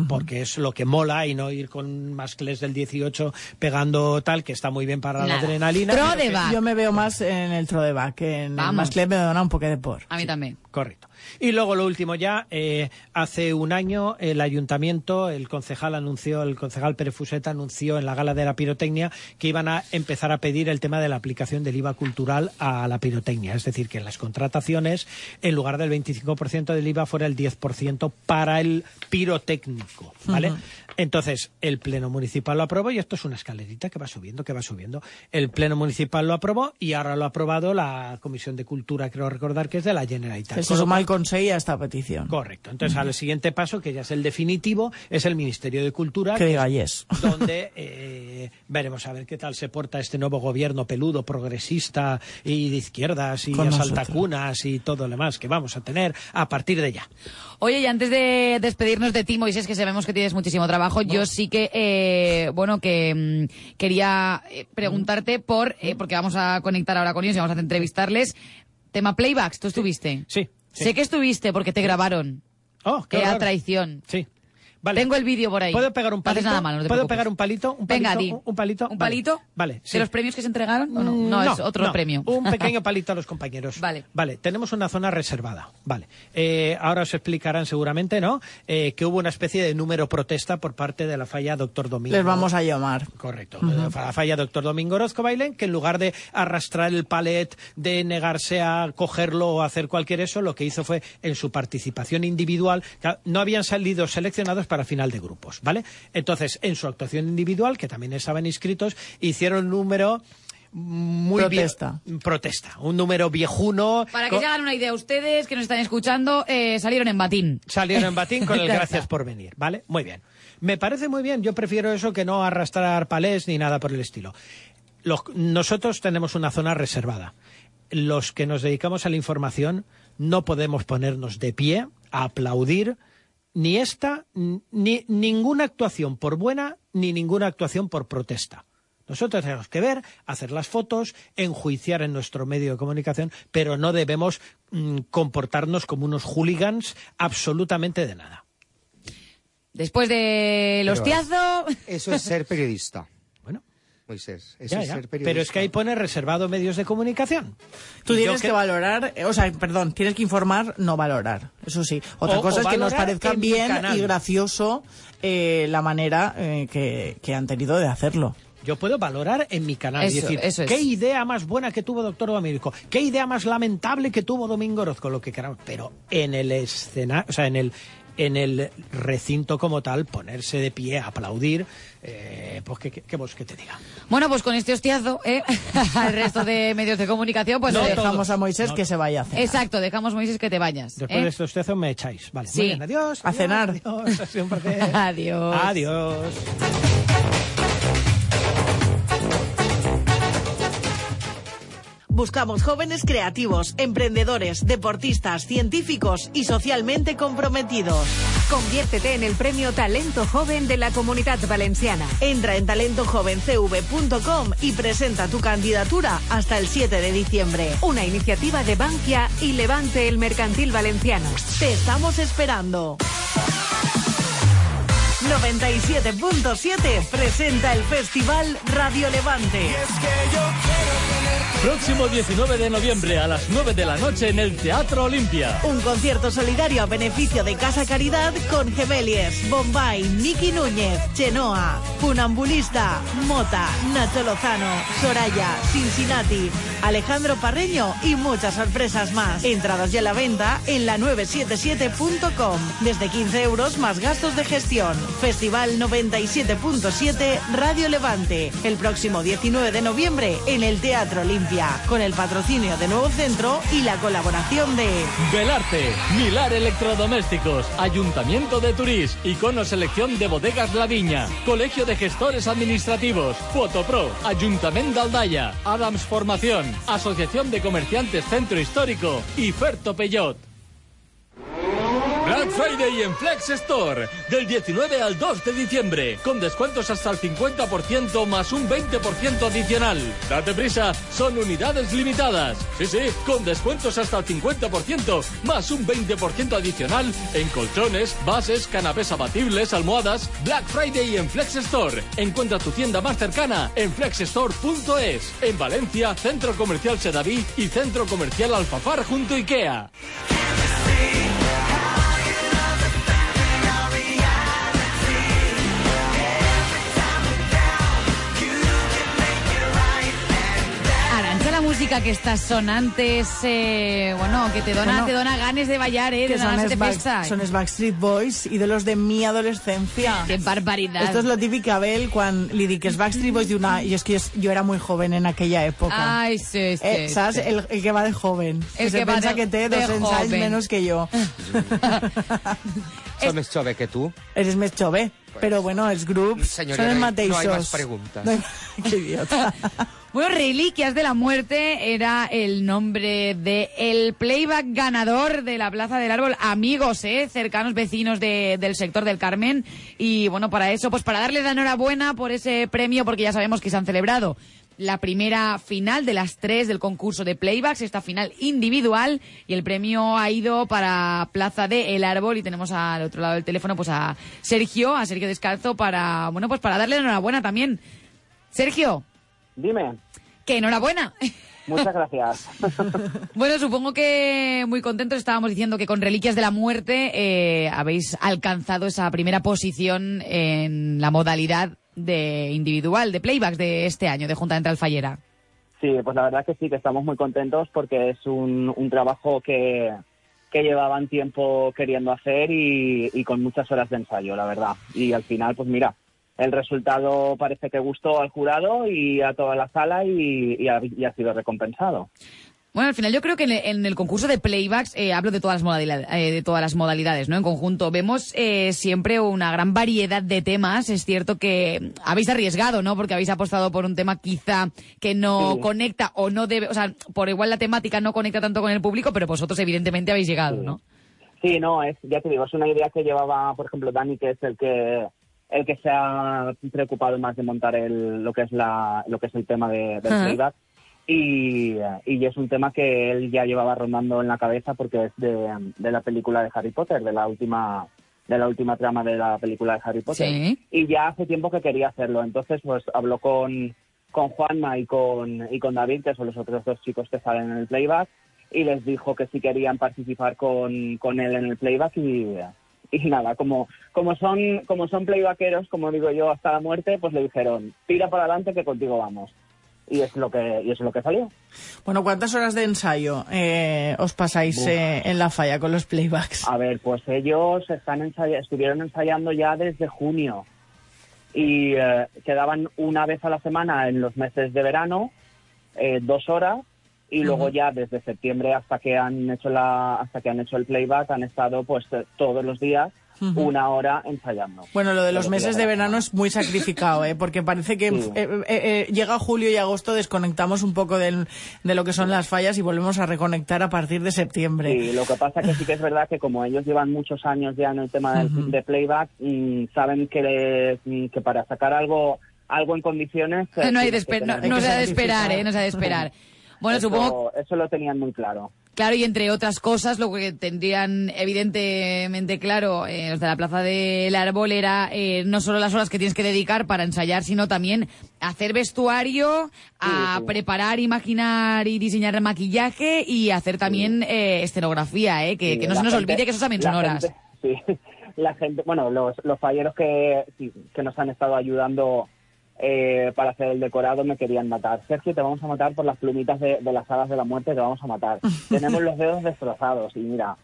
Porque es lo que mola y no ir con mascles del 18 pegando tal, que está muy bien para la Nada. adrenalina. pero que- Trodeback. Yo me veo más en el Trodeback, que en Vamos. el me dona un poco de por. A mí también. Correcto. Y luego lo último ya, eh, hace un año el ayuntamiento, el concejal anunció, el concejal Pérez Fuseta anunció en la gala de la pirotecnia que iban a empezar a pedir el tema de la aplicación del IVA cultural a la pirotecnia. Es decir, que en las contrataciones, en lugar del 25% del IVA, fuera el 10% para el pirotécnico. ¿Vale? Entonces, el Pleno Municipal lo aprobó y esto es una escalerita que va subiendo, que va subiendo. El Pleno Municipal lo aprobó y ahora lo ha aprobado la Comisión de Cultura, creo recordar que es de la Generalitat. Con lo suma el Consejo a esta petición. Correcto. Entonces, al siguiente paso, que ya es el definitivo, es el Ministerio de Cultura. Que diga es yes. Donde eh, veremos a ver qué tal se porta este nuevo gobierno peludo, progresista y de izquierdas y Con asaltacunas y todo lo demás que vamos a tener a partir de ya. Oye, y antes de despedirnos de ti, Moisés, que sabemos que tienes muchísimo trabajo, yo sí que, eh, bueno, que mm, quería eh, preguntarte por, eh, porque vamos a conectar ahora con ellos y vamos a entrevistarles. Tema playbacks, ¿tú estuviste? Sí. sí. Sé que estuviste porque te grabaron. Oh, qué Eh, a traición. Sí. Vale. Tengo el vídeo por ahí. ¿Puedo pegar un No haces palito? nada mal, no te ¿Puedo preocupes. pegar un palito? ¿Un Venga, palito? di. ¿Un palito? ¿Un Vale. palito? Vale, ¿De sí. los premios que se entregaron? ¿O no? Mm, no, es otro no. premio. Un pequeño palito a los compañeros. Vale. Vale, tenemos una zona reservada. Vale. Eh, ahora os explicarán seguramente, ¿no? Eh, que hubo una especie de número protesta por parte de la falla Doctor Domingo. Les vamos a llamar. Correcto. La falla Doctor Domingo Orozco Bailén, que en lugar de arrastrar el palet, de negarse a cogerlo o hacer cualquier eso, lo que hizo fue en su participación individual, no habían salido seleccionados para final de grupos, ¿vale? Entonces, en su actuación individual, que también estaban inscritos, hicieron un número muy vie- Protesta. protesta, un número viejuno. Para que co- se hagan una idea ustedes que nos están escuchando, eh, salieron en batín. salieron en batín con el gracias por venir, ¿vale? Muy bien. Me parece muy bien, yo prefiero eso que no arrastrar palés ni nada por el estilo. Los- nosotros tenemos una zona reservada. Los que nos dedicamos a la información no podemos ponernos de pie a aplaudir ni esta, ni ninguna actuación por buena, ni ninguna actuación por protesta. Nosotros tenemos que ver, hacer las fotos, enjuiciar en nuestro medio de comunicación, pero no debemos mm, comportarnos como unos hooligans absolutamente de nada. Después del hostiazo... Eso es ser periodista, Moisés. Ya, ya. ser periodista. Pero es que ahí pone reservado medios de comunicación. Tú tienes que... valorar, eh, o sea, perdón, tienes que informar, no valorar. Eso sí. Otra O- cosa o es que nos parezca bien canal. y gracioso eh, la manera eh, que, que han tenido de hacerlo. Yo puedo valorar en mi canal y decir, eso es. qué idea más buena que tuvo Doctor Domingo, qué idea más lamentable que tuvo Domingo Orozco, lo que queramos. Pero en el escenario, o sea, en el, en el recinto como tal, ponerse de pie, aplaudir, eh, pues que, que, que vos que te diga. Bueno, pues con este hostiazo, ¿eh? al resto de medios de comunicación, pues... No eh, dejamos a Moisés que se vaya a cenar. Exacto, dejamos Moisés que te vayas. Después ¿eh? de este hostiazo me echáis. Vale, Sí. muy bien, adiós. A adiós, cenar. Adiós, ha sido un placer. Adiós. Adiós. Buscamos jóvenes creativos, emprendedores, deportistas, científicos y socialmente comprometidos. Conviértete en el premio Talento Joven de la Comunidad Valenciana. Entra en talentojovencv.com y presenta tu candidatura hasta el 7 de diciembre. Una iniciativa de Bankia y Levante el Mercantil Valenciano. Te estamos esperando. 97.7 presenta el Festival Radio Levante. Próximo 19 de noviembre a las 9 de la noche en el Teatro Olimpia. Un concierto solidario a beneficio de Casa Caridad con Gemelies, Bombay, Miki Núñez, Chenoa, Funambulista, Mota, Nacho Lozano, Soraya, Cincinnati, Alejandro Parreño y muchas sorpresas más. Entradas ya a la venta en la 977.com. Desde 15 euros más gastos de gestión. Festival 97.7 Radio Levante. El próximo 19 de noviembre en el Teatro Olimpia. Con el patrocinio de Nuevo Centro y la colaboración de... Belarte, Milar Electrodomésticos, Ayuntamiento de Turís, Icono Selección de Bodegas La Viña, Colegio de Gestores Administrativos, Fotopro, Ayuntamiento Aldaya, Adams Formación, Asociación de Comerciantes Centro Histórico y Ferto Peyot. Black Friday en Flex Store, del 19 al 2 de diciembre, con descuentos hasta el 50% más un 20% adicional. Date prisa, son unidades limitadas. Sí, sí, con descuentos hasta el 50% más un 20% adicional en colchones, bases, canapés abatibles, almohadas. Black Friday en Flex Store. Encuentra tu tienda más cercana en flexstore.es. En Valencia, Centro Comercial Sedaví y Centro Comercial Alfafar junto a Ikea. Arancha, la música que está sonante es, eh, bueno, que te dona, Bueno, te dona ganes de bailar, eh, que de son, de Back- son els Backstreet Boys y de los de mi adolescencia. Qué barbaridad. Esto es lo típico, Abel, cuando le di que es Backstreet Boys de una... Y es que yo era muy joven en aquella época. Ay, sí, sí. Eh, ¿Sabes? sí. El, el que va de joven. El se que va pensa de- que 200 anys joven. menos que yo. Som més jove que tu. Eres més jove. Però bueno, els grups Señorita, són els no hay- mateixos. no hay más preguntas. No hay- Qué idiota. Bueno, Reliquias de la Muerte era el nombre de el playback ganador de la Plaza del Árbol. Amigos, ¿eh? Cercanos vecinos de- del sector del Carmen. Y bueno, para eso, pues para darles la enhorabuena por ese premio, porque ya sabemos que se han celebrado la primera final de las tres del concurso de playbacks, esta final individual, y el premio ha ido para Plaza de El Árbol y tenemos al otro lado del teléfono pues a Sergio, a Sergio Descalzo para, bueno, pues para darle la enhorabuena también. Sergio, Dime, que enhorabuena. muchas gracias. Bueno, supongo que muy contentos estábamos diciendo que con Reliquias de la Muerte eh, habéis alcanzado esa primera posición en la modalidad de individual, de playbacks de este año, de Junta Central Fallera. Sí, pues la verdad que sí, que estamos muy contentos porque es un, un trabajo que, que llevaban tiempo queriendo hacer y, y con muchas horas de ensayo, la verdad. Y al final, pues mira, el resultado parece que gustó al jurado y a toda la sala y, y ha, y ha sido recompensado. Bueno, al final yo creo que en el, en el concurso de playbacks, eh, hablo de todas las modalidades, eh, de todas las modalidades, ¿no? En conjunto, vemos eh, siempre una gran variedad de temas. Es cierto que habéis arriesgado, ¿no? Porque habéis apostado por un tema quizá que no Sí. conecta o no debe, o sea, por igual la temática no conecta tanto con el público, pero vosotros evidentemente habéis llegado, Sí. ¿no? Sí, no, es, ya te digo, es una idea que llevaba, por ejemplo, Dani, que es el que el que se ha preocupado más de montar el, lo que es la, lo que es el tema de, del playback. Y, y es un tema que él ya llevaba rondando en la cabeza porque es de, de la película de Harry Potter, de la última de la última trama de la película de Harry Potter. Sí. Y ya hace tiempo que quería hacerlo. Entonces, pues habló con, con Juanma y con, y con David, que son los otros dos chicos que salen en el playback, y les dijo que si querían participar con, con él en el playback y, y nada, como, como son, como son playbackeros, como digo yo, hasta la muerte, pues le dijeron, tira para adelante que contigo vamos. y es lo que y es lo que salió. Bueno, ¿cuántas horas de ensayo eh, os pasáis eh, en la falla con los playbacks? A ver, pues ellos están ensay- estuvieron ensayando ya desde junio y eh, quedaban una vez a la semana en los meses de verano, eh, dos horas, y luego ya desde septiembre hasta que han hecho la hasta que han hecho el playback han estado pues eh, todos los días una hora ensayando. Bueno, lo de los meses de verano es muy sacrificado, ¿eh? porque parece que Sí. eh, eh, eh, llega julio y agosto, desconectamos un poco del- de lo que son las fallas y volvemos a reconectar a partir de septiembre. Sí, lo que pasa que sí que es verdad que como ellos llevan muchos años ya en el tema del- de playback, mm, saben que, mm, que para sacar algo algo en condiciones... No, hay de que no, se ha de esperar, ¿eh? No se ha de esperar. Bueno, eso, supongo, Eso lo tenían muy claro. claro, y entre otras cosas, lo que tendrían evidentemente claro eh, los de la Plaza del Árbol era eh, no solo las horas que tienes que dedicar para ensayar, sino también hacer vestuario, a Sí, sí. preparar, imaginar y diseñar el maquillaje y hacer también eh, escenografía, ¿eh? Que, no se nos gente- olvide que eso también son horas. gente- sí, la gente, bueno, los, los falleros que, que nos han estado ayudando eh, para hacer el decorado me querían matar. Sergio, te vamos a matar por las plumitas de, de las hadas de la muerte, te vamos a matar. Tenemos los dedos destrozados y mira,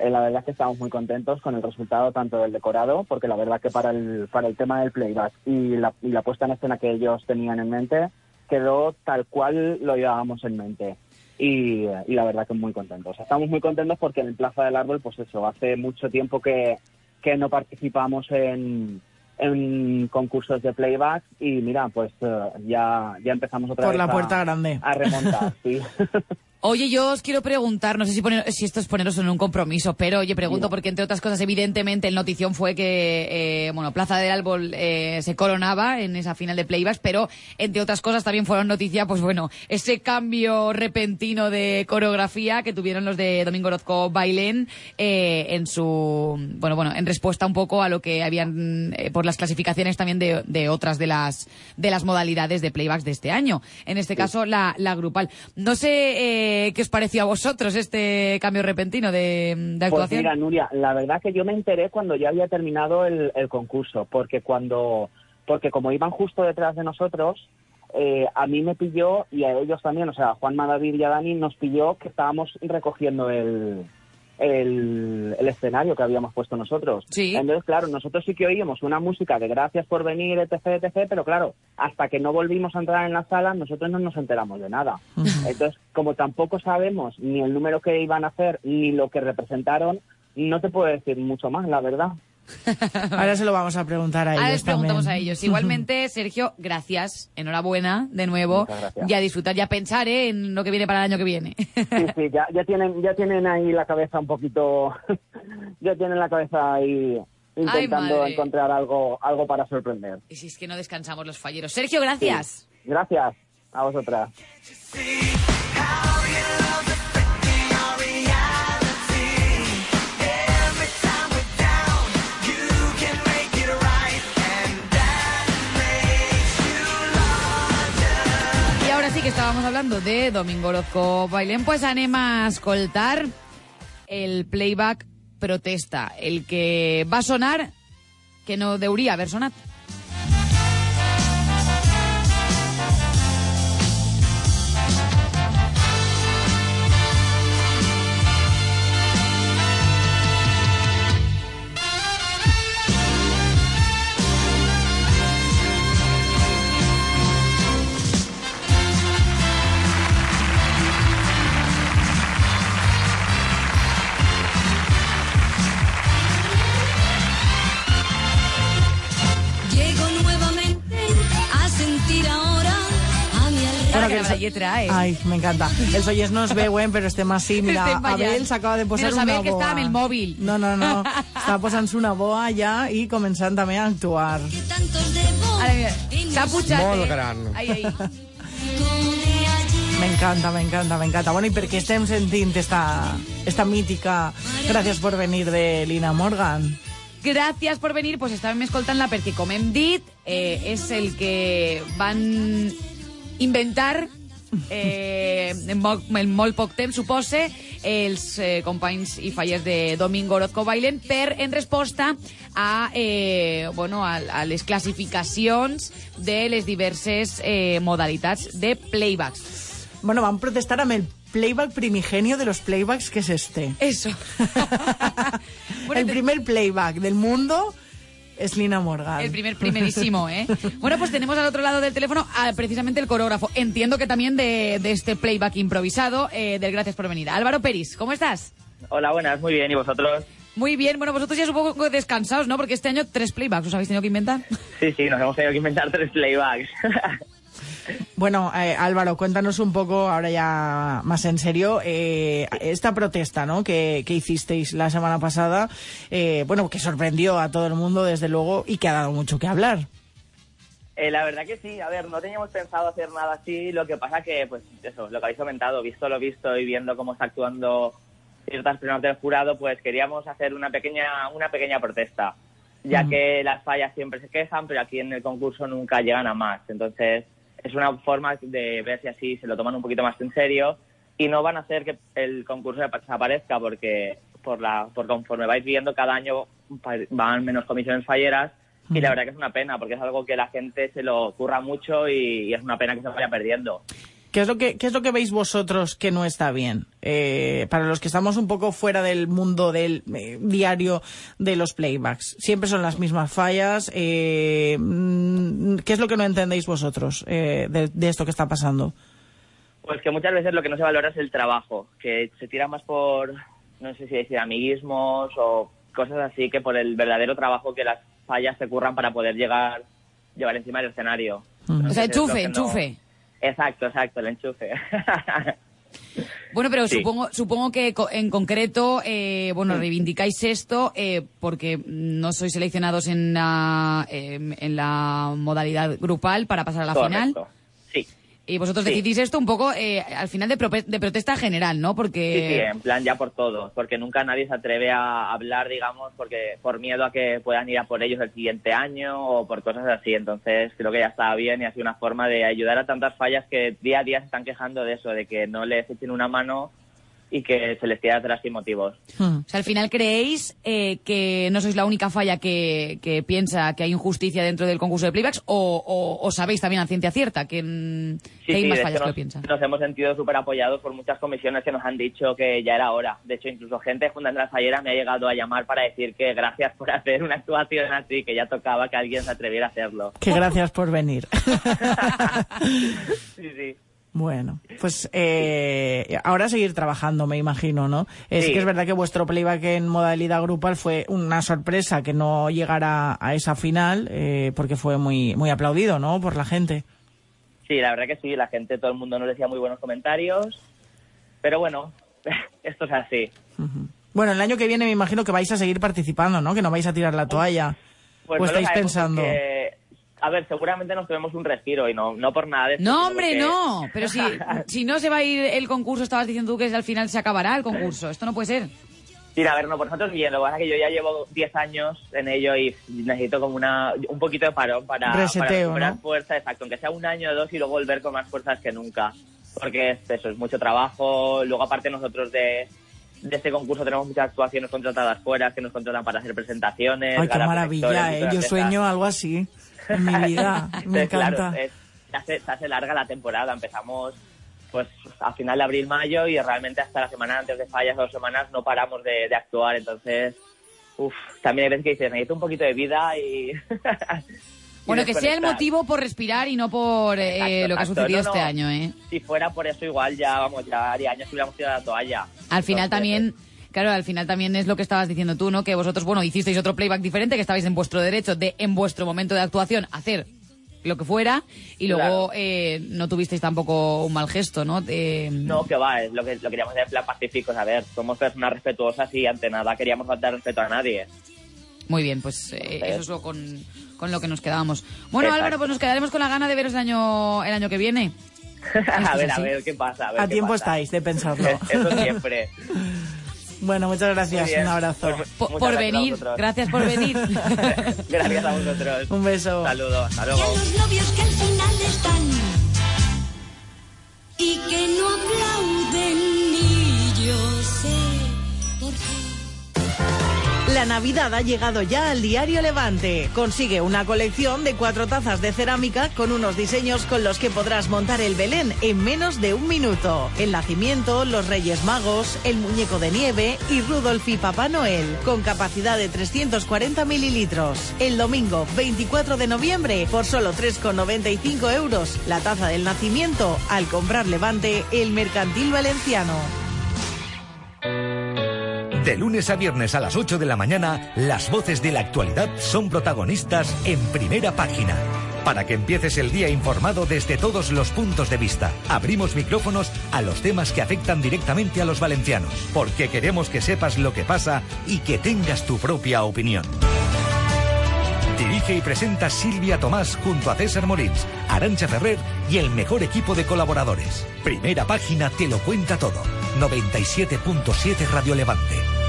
eh, la verdad es que estamos muy contentos con el resultado tanto del decorado, porque la verdad que para el, para el tema del playback y la, y la puesta en escena que ellos tenían en mente, quedó tal cual lo llevábamos en mente. Y, y la verdad que muy contentos. Estamos muy contentos porque en el Plaza del Árbol, pues eso, hace mucho tiempo que, que no participamos en, en concursos de playback y mira, pues eh, ya, ya empezamos otra Por vez la a- puerta grande. a remontar, sí. Oye, yo os quiero preguntar, no sé si, poner- si esto es poneros en un compromiso, pero oye, pregunto porque entre otras cosas, evidentemente, el notición fue que, eh, bueno, Plaza del Árbol eh, se coronaba en esa final de playbacks, pero entre otras cosas también fueron noticia, pues bueno, ese cambio repentino de coreografía que tuvieron los de Domingo Orozco Bailén eh, en su, bueno, bueno, en respuesta un poco a lo que habían eh, por las clasificaciones también de, de otras de las de las modalidades de playbacks de este año. En este caso, la, la grupal. No sé eh, qué os pareció a vosotros este cambio repentino de, de Pues actuación. mira, Nuria, la verdad que yo me enteré cuando ya había terminado el, el concurso, porque cuando, porque como iban justo detrás de nosotros, eh, a mí me pilló y a ellos también, o sea, Juanma, David y a Dani nos pilló que estábamos recogiendo el, el, el escenario que habíamos puesto nosotros. Sí. Entonces, claro, nosotros sí que oímos una música de gracias por venir, etc, etc, pero claro, hasta que no volvimos a entrar en la sala, nosotros no nos enteramos de nada. Entonces, como tampoco sabemos ni el número que iban a hacer ni lo que representaron, no te puedo decir mucho más, la verdad. Ahora se lo vamos a preguntar a ellos Ahora les preguntamos también. a ellos. Igualmente, Sergio, gracias. Enhorabuena de nuevo. Y a disfrutar y a pensar ¿eh? en lo que viene para el año que viene. Sí, sí, ya, ya tienen, ya tienen ahí la cabeza un poquito, ya tienen la cabeza ahí intentando encontrar algo, algo para sorprender. y si es que no descansamos los falleros. Sergio, gracias. Gracias a vosotras. Ahora sí que estábamos hablando de Domingo Orozco Bailén, pues anem a escoltar el playback protesta, el que va a sonar que no deuria haver sonat. Que eh. Ay, me encanta. El Soyes no es veuen, però estem així. Mira, Estem. Abel s'acaba de posar una Abel, que boa. està amb el mòbil. No, no, no. Està posant-se una boa ja i començant també a actuar. Ara, mira, s'ha pujat, Molt gran. Ai, ayer. M'encanta, m'encanta, m'encanta. Bueno, i per què estem sentint esta, esta mítica Gràcies por venir de Lina Morgan? Gràcies per venir, pues estàvem escoltant-la perquè, com hem dit, eh, és el que van inventar eh, en, molt, en molt poc temps, supose, els eh, companys i falles de Domingo Orozco Bailen per en resposta a, eh, bueno, a, a les classificacions de les diverses eh, modalitats de playbacks. Bueno, van protestar amb el playback primigenio de los playbacks que es este. Eso. El primer playback del mundo es Lina Morgan. El primer primerísimo, ¿eh? Bueno, pues tenemos al otro lado del teléfono a, precisamente el coreógrafo. Entiendo que también de, de este playback improvisado, eh, del Gracias por venir. Álvaro Peris, ¿cómo estás? Hola, buenas, muy bien. ¿Y vosotros? Muy bien, bueno, vosotros ya supongo que descansados, ¿no? Porque este año tres playbacks os habéis tenido que inventar. Sí, sí, nos hemos tenido que inventar tres playbacks. Bueno, eh, Álvaro, cuéntanos un poco, ahora ya más en serio, eh, esta protesta ¿no? que, que hicisteis la semana pasada, eh, bueno, que sorprendió a todo el mundo, desde luego, y que ha dado mucho que hablar. Eh, la verdad que sí, a ver, no teníamos pensado hacer nada así, lo que pasa que, pues eso, lo que habéis comentado, visto lo visto y viendo cómo está actuando ciertas personas del jurado, pues queríamos hacer una pequeña, una pequeña protesta, ya que las fallas siempre se quejan, pero aquí en el concurso nunca llegan a más. Entonces, es una forma de ver si así se lo toman un poquito más en serio y no van a hacer que el concurso desaparezca porque por la por conforme vais viendo cada año van menos comisiones falleras y la verdad que es una pena porque es algo que la gente se lo curra mucho y, y es una pena que se vaya perdiendo. ¿Qué es lo que, qué es lo que veis vosotros que no está bien? Eh, para los que estamos un poco fuera del mundo del eh, diario de los playbacks. Siempre son las mismas fallas. Eh, mm, ¿Qué es lo que no entendéis vosotros eh, de, de esto que está pasando? Pues que muchas veces lo que no se valora es el trabajo, que se tira más por, no sé si decir, amiguismos o cosas así que por el verdadero trabajo que las fallas se curran para poder llegar, llevar encima del escenario. O sea, Entonces, enchufe, no- enchufe. Exacto, exacto, el enchufe. Bueno, pero Sí. supongo, supongo que en concreto, eh, bueno, reivindicáis esto eh, porque no sois seleccionados en la, em, en la modalidad grupal para pasar a la final. Correcto. Y vosotros Sí. decidís esto un poco eh, al final de, de protesta general, ¿no? Sí, sí, Porque... en plan ya por todos, porque nunca nadie se atreve a hablar, digamos, porque por miedo a que puedan ir a por ellos el siguiente año o por cosas así. Entonces creo que ya estaba bien y ha sido una forma de ayudar a tantas fallas que día a día se están quejando de eso, de que no les echen una mano y que se les tira atrás sin motivos. O sea, al final creéis eh, que no sois la única falla que, que piensa que hay injusticia dentro del concurso de playbacks o, o- o sabéis también a ciencia cierta que, mm, que Sí, hay sí, más fallas hecho que lo nos, piensan. nos hemos sentido súper apoyados por muchas comisiones que nos han dicho que ya era hora. De hecho, incluso gente junto las falleras me ha llegado a llamar para decir que gracias por hacer una actuación así, que ya tocaba que alguien se atreviera a hacerlo. Que gracias por venir. Sí, sí. Bueno, pues eh, ahora seguir trabajando, me imagino, ¿no? Es Sí. que es verdad que vuestro playback en modalidad grupal fue una sorpresa que no llegara a esa final, eh, porque fue muy, muy aplaudido, ¿no? Por la gente. Sí, la verdad que sí, la gente, todo el mundo nos decía muy buenos comentarios, pero bueno, esto es así. Bueno, el año que viene me imagino que vais a seguir participando, ¿no? Que no vais a tirar la toalla. Pues ¿O no lo estáis pensando? porque, a ver, seguramente nos tomemos un respiro y no, no por nada de esto, No, hombre, porque- no. Pero si, si no se va a ir el concurso, estabas diciendo tú que al final se acabará el concurso. Esto no puede ser. Sí, a ver, no, por nosotros bien. Lo que pasa es que yo ya llevo 10 años en ello y necesito como una un poquito de parón para, Reseteo, para recuperar ¿no? fuerza, exacto, aunque sea un año o dos y luego volver con más fuerzas que nunca. Porque es eso, es mucho trabajo. Luego, aparte, nosotros de, de este concurso tenemos muchas actuaciones contratadas fuera que nos contratan para hacer presentaciones. Ay, qué maravilla, ¿eh? Yo sueño algo así mi vida. Me Entonces, encanta. Claro, es- se, hace, se hace larga la temporada. Empezamos pues a final de abril-mayo y realmente hasta la semana antes de fallas, dos semanas, no paramos de, de actuar. Entonces, uff, también hay veces que dices, necesito un poquito de vida y... Bueno, que sea el motivo por respirar y no por eh, Exacto, lo que ha exacto. sucedido No, no. este año, ¿eh? Si fuera por eso igual ya, vamos, ya haría años que hubiéramos tirado la toalla. Al final Entonces, también, claro, al final también es lo que estabas diciendo tú, ¿no? Que vosotros, bueno, hicisteis otro playback diferente, que estabais en vuestro derecho de, en vuestro momento de actuación, hacer lo que fuera, y luego eh, no tuvisteis tampoco un mal gesto, ¿no? De- No, que va, es lo que lo queríamos hacer en plan pacífico, a ver, somos personas respetuosas y ante nada queríamos faltar respeto a nadie. Muy bien, pues eh, eso es lo con, con lo que nos quedábamos. Bueno, Exacto. Álvaro, pues nos quedaremos con la gana de veros el año, el año que viene. a ver, a ver qué pasa. A, ver A qué tiempo pasa. estáis de pensarlo. Eso siempre. Bueno, muchas gracias. Un abrazo. Pues, por venir, gracias por venir. Gracias a vosotros. Un beso. Saludos, hasta Y luego. a los novios que al final están y que no aplauden ni ellos. Navidad ha llegado ya al diario Levante. Consigue una colección de cuatro tazas de cerámica con unos diseños con los que podrás montar el Belén en menos de un minuto. El nacimiento, los Reyes Magos, el muñeco de nieve y Rudolf y Papá Noel, con capacidad de 340 mililitros. El domingo 24 de noviembre, por solo 3,95 euros, la taza del nacimiento al comprar Levante el Mercantil Valenciano. De lunes a viernes a las 8 de la mañana, las voces de la actualidad son protagonistas en primera página. Para que empieces el día informado desde todos los puntos de vista, abrimos micrófonos a los temas que afectan directamente a los valencianos, porque queremos que sepas lo que pasa y que tengas tu propia opinión. Dirige y presenta Silvia Tomás junto a César Molins, Arancha Ferrer y el mejor equipo de colaboradores. Primera página te lo cuenta todo. 97.7 Radio Levante.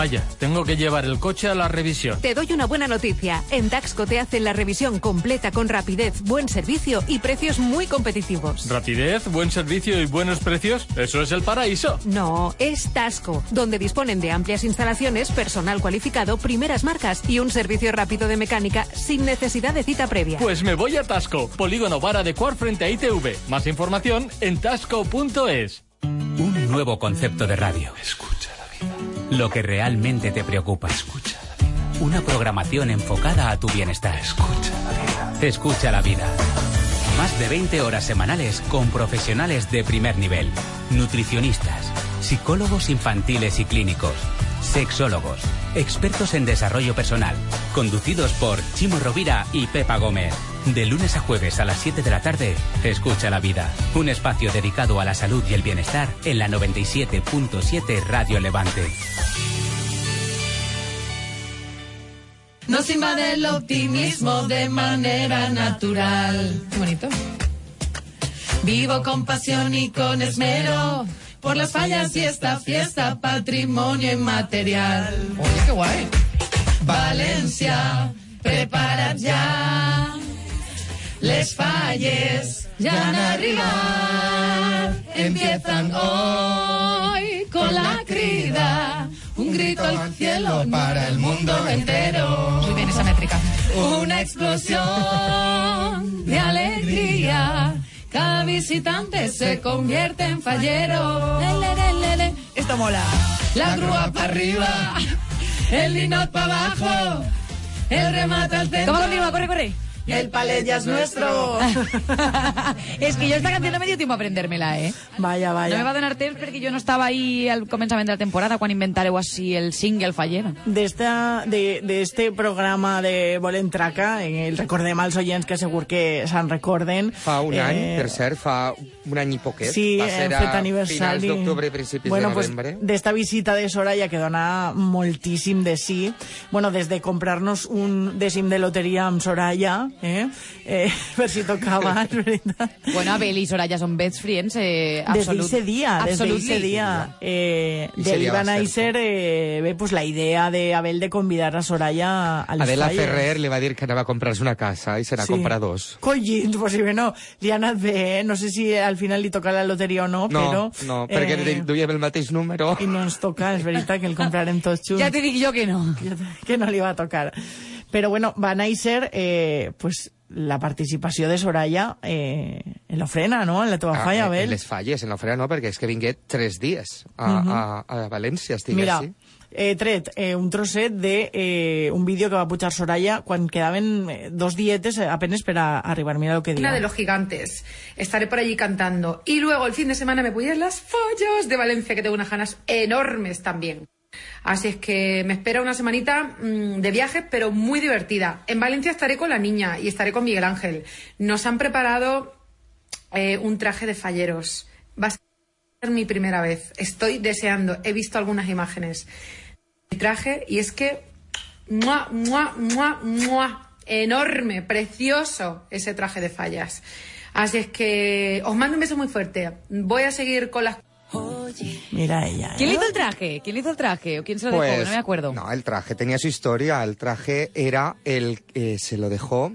Vaya, tengo que llevar el coche a la revisión. Te doy una buena noticia. En Taxco te hacen la revisión completa con rapidez, buen servicio y precios muy competitivos. Rapidez, buen servicio y buenos precios, eso es el paraíso. No, es Tasco, donde disponen de amplias instalaciones, personal cualificado, primeras marcas y un servicio rápido de mecánica sin necesidad de cita previa. Pues me voy a Tasco, polígono Vara de Cuar frente a ITV. Más información en tasco.es. Un nuevo concepto de radio. Escucha la vida. Lo que realmente te preocupa. Escucha la vida. Una programación enfocada a tu bienestar. Escucha la vida. Escucha la vida. Más de 20 horas semanales con profesionales de primer nivel. Nutricionistas, psicólogos infantiles y clínicos, sexólogos, expertos en desarrollo personal, conducidos por Chimo Rovira y Pepa Gómez. De lunes a jueves a las 7 de la tarde, Escucha la vida. Un espacio dedicado a la salud y el bienestar en la 97.7 Radio Levante. Nos invade el optimismo de manera natural. Qué bonito. Vivo con pasión y con esmero por las fallas y esta fiesta patrimonio inmaterial. Oye, qué guay. Valencia, preparad ya. Les falles ya han arribat. Empiezan hoy con la crida. Un grito al cielo para el mundo entero. Muy bien esa métrica. Una explosión de alegría. Cada visitante se convierte en fallero. Le, le, le, le, le. Esto mola. La grúa para arriba, el linot para abajo, el remate al centro. ¿Cómo continúa? Corre, corre. El palet ya es nuestro. és que jo esta canción no me dio tiempo a aprendérmela, eh? Vaya, No me vaya. va donar temps perquè jo no estava ahí al començament de la temporada quan inventareu així el single fallera. D'esta- de, de este programa de Volent Traca, eh, el recordem als oients que segur que se'n recorden. Fa un Eh, any, per cert, fa un any i poquet. Sí, Va hem ser fet a aniversari. finals d'octubre i principis bueno, de pues, novembre. d'esta visita de Soraya que dona moltíssim de sí. Bueno, des de comprar-nos un dècim de loteria amb Soraya, eh? eh per si tocava, és veritat. Bueno, Abel i Soraya són best friends, eh, Desde absolut. ese día, desde ese día, eh, de sería Iván va a ser, eh, pues la idea de Abel de convidar a Soraya a les Adela falles. Ferrer li va dir que anava a comprar-se una casa i se n'ha Sí. comprat dos. Collins, pues si bé no, li ha anat bé, eh? no sé si al final li toca la loteria o no, No, però... no, perquè eh, duiem el mateix número. I no ens toca, és veritat que el comprarem tots junts. Ja te dic jo que no. que no li va a tocar. Però bueno, va néixer eh, pues, la participació de Soraya eh, en l'ofrena, no?, en la teva falla, Ah, Abel. En les falles, en l'ofrena no, perquè és que vingué tres dies a, Mhm. a, a València, estic Mira, així. he tret eh, un trosset de eh, un vídeo que va pujar Soraya quan quedaven eh, dos dietes eh, apenas per a arribar. Mira lo que diu. Una de los gigantes. Estaré por allí cantando. Y luego el fin de semana me voy a las follas de Valencia, que tengo unas ganas enormes también. Así es que me espera una semanita mm, de viajes, pero muy divertida. En Valencia estaré con la niña y estaré con Miguel Ángel. Nos han preparado eh, un traje de falleros. Va a ser mi primera vez. Estoy deseando. He visto algunas imágenes. El traje y es que ¡mua, mua, mua, mua! enorme, precioso ese traje de fallas. Así es que os mando un beso muy fuerte. Voy a seguir con las Mira ella. ¿Quién ¿eh? le hizo el traje? ¿Quién le hizo el traje? ¿O quién se lo dejó? Pues, No me acuerdo. No, el traje tenía su historia. El traje era el que se lo dejó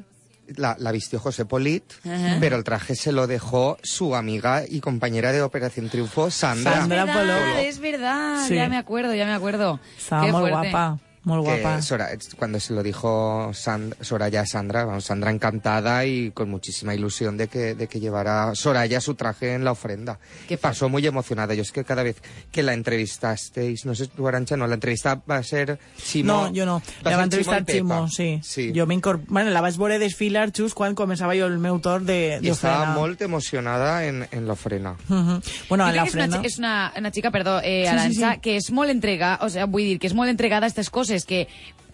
la, la vistió José Polit, Ajá. pero el traje se lo dejó su amiga y compañera de Operación Triunfo, Sandra. es verdad, es verdad, Sí. ya me acuerdo, ya me acuerdo. Estaba Qué muy fuerte. guapa, muy que guapa. Sora- cuando se lo dijo Sand- Soraya a Sandra, vamos, Sandra encantada y con muchísima ilusión de que, de que llevara Soraya su traje en la ofrenda. Que pasó muy emocionada. Yo es que cada vez que la entrevistasteis, no sé tú, Arancha, no, la entrevista va a ser Chimo. No, jo no. va a La va ser entrevistar Pepa. Ximo, sí. Sí. Jo. Bueno, la vaig veure desfilar just quan començava jo el meu torn de, Y estaba d'ofrena. muy emocionada en, en la ofrena. Mhm. Bueno, Jo en és una, ofrena... és una, una xica, perdó, eh, Sí, sí, Aranxa, sí. que és molt entrega, o sea, vull dir, que és molt entregada a aquestes coses, que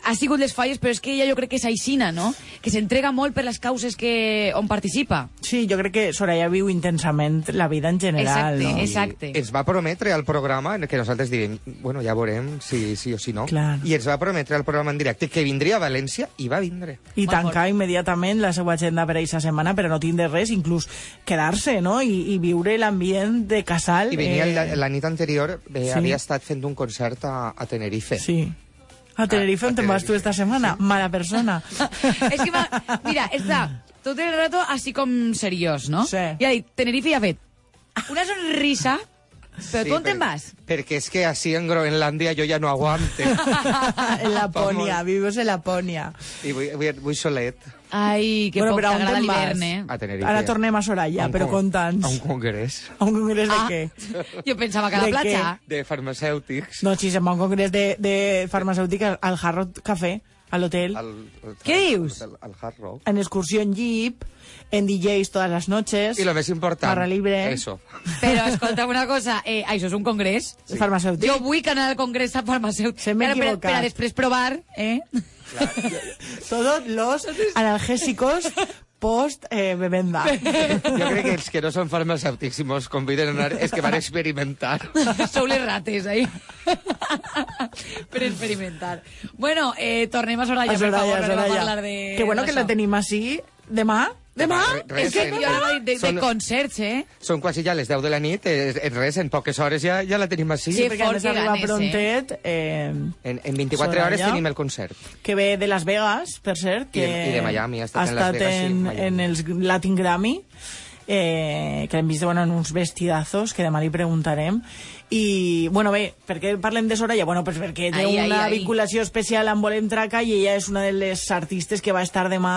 ha sigut les falles, però és que ella jo crec que és aixina, no? Que s'entrega molt per les causes que, on participa. Sí, jo crec que Soraya viu intensament la vida en general, Exacte, no? exacte. I ens va prometre al programa, que nosaltres direm, bueno, ja veurem si sí o si no, Clar. i ens va prometre al programa en directe que vindria a València i va vindre. I tancar immediatament la seva agenda per aquesta setmana per a no tindre res, inclús quedar-se, no? I, i viure l'ambient de casal. I venia eh, la, la nit anterior, eh, sí. havia estat fent un concert a, a Tenerife. Sí. A Tenerife, A- a on te'n vas Tenerife. esta setmana? Mala persona. és que, va, mira, està tot el rato així com seriós, no? Sí. I ha dit, Tenerife i ha fet una sonrisa, però tu on te'n vas? Perquè és que així en Groenlàndia jo ja no aguante. en Laponia, vives en Laponia. I vull, vull, vull solet. Ai, que Bueno, poc t'agrada l'hivern, eh? A Tenerife. Ara tornem a Soraya, però con- conta'ns. A un congrés. A un congrés de Ah. què? Jo pensava que a la De platja. De farmacèutics. No, si se'n va a un congrés de, de farmacèutica al Hard Rock Café, a l'hotel, Què dius? Al, al Hard Rock. en excursió en jeep, en DJs todas las noches. I lo més important, Barra libre. eso. Però escolta una cosa, eh, això és un congrés. Sí. Farmacèutic. Jo vull que anar al congrés a farmacèutic. Se m'ha per, per, equivocat. per a després provar, eh? Todos los analgésicos post eh, bebenda. Jo crec que els que no són farmacèutics i mos conviden a anar és que van experimentar. Sou les rates, ahí. per experimentar. Bueno, eh, tornem a Soraya, A per favor, Soraya, no anem a Soraya. parlar de... Que bueno que la tenim així demà. Demà? Res, És que en- jo de, de Són- concerts, eh? Són quasi ja les 10 de la nit, eh, en res, en poques hores ja, ja la tenim així. Sí, perquè a més arriba prontet, eh, En, en 24 Soraya. hores tenim el concert. que ve de Las Vegas, per cert. I Que de- i de Miami, ha estat ha en Las estat Vegas i en, en els Latin Grammy, eh, que l'hem vist bueno, en uns vestidazos, que demà li preguntarem. I, bueno, bé, per què parlem de Soraya? Bueno, pues perquè té Ai, ai, una ai. vinculació especial amb Volem Traca i ella és una de les artistes que va estar demà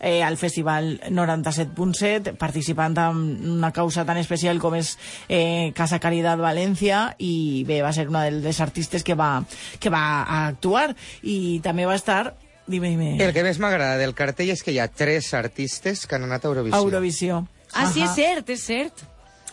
eh, al Festival 97.7 participant en una causa tan especial com és eh, Casa Caridad València i bé, va ser una de les artistes que va, que va a actuar i també va estar Dime, dime. El que més m'agrada del cartell és que hi ha tres artistes que han anat a Eurovisió. Eurovisió. Ah, sí, és cert, és cert.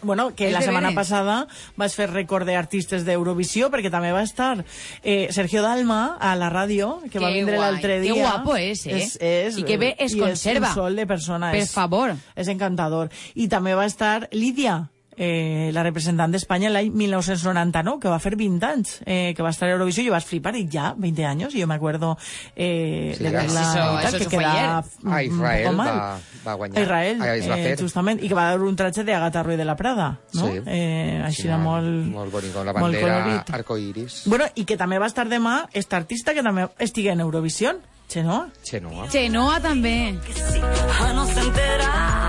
Bueno, que la veres. passada vas fer record d'artistes d'Eurovisió perquè també va estar eh, Sergio Dalma a la ràdio, que va Que vindre guai, l'altre que dia. guapo és, eh? És, és, I que bé es conserva. És un sol de persona. Per és, favor. És encantador. I també va estar Lídia, eh, la representant d'Espanya l'any 1999, que va fer 20 anys, eh, que va estar a Eurovisió, i jo vas flipar, i ja, 20 anys, yo me acuerdo eh, Sí, de y tal, eso que queda ayer. un Ah, Israel poco mal. va, va guanyar. A Israel, Ah, va eh, justament, i que va dar un tratge d'Agatha Ruiz de la Prada, no? Sí. Eh, així Sí, era molt, molt... bonic, amb la bandera colorit. arcoiris. Bueno, i que també va estar demà esta artista que també estigui en Eurovisió, Xenoa. Xenoa. Xenoa també. Ah, no se entera.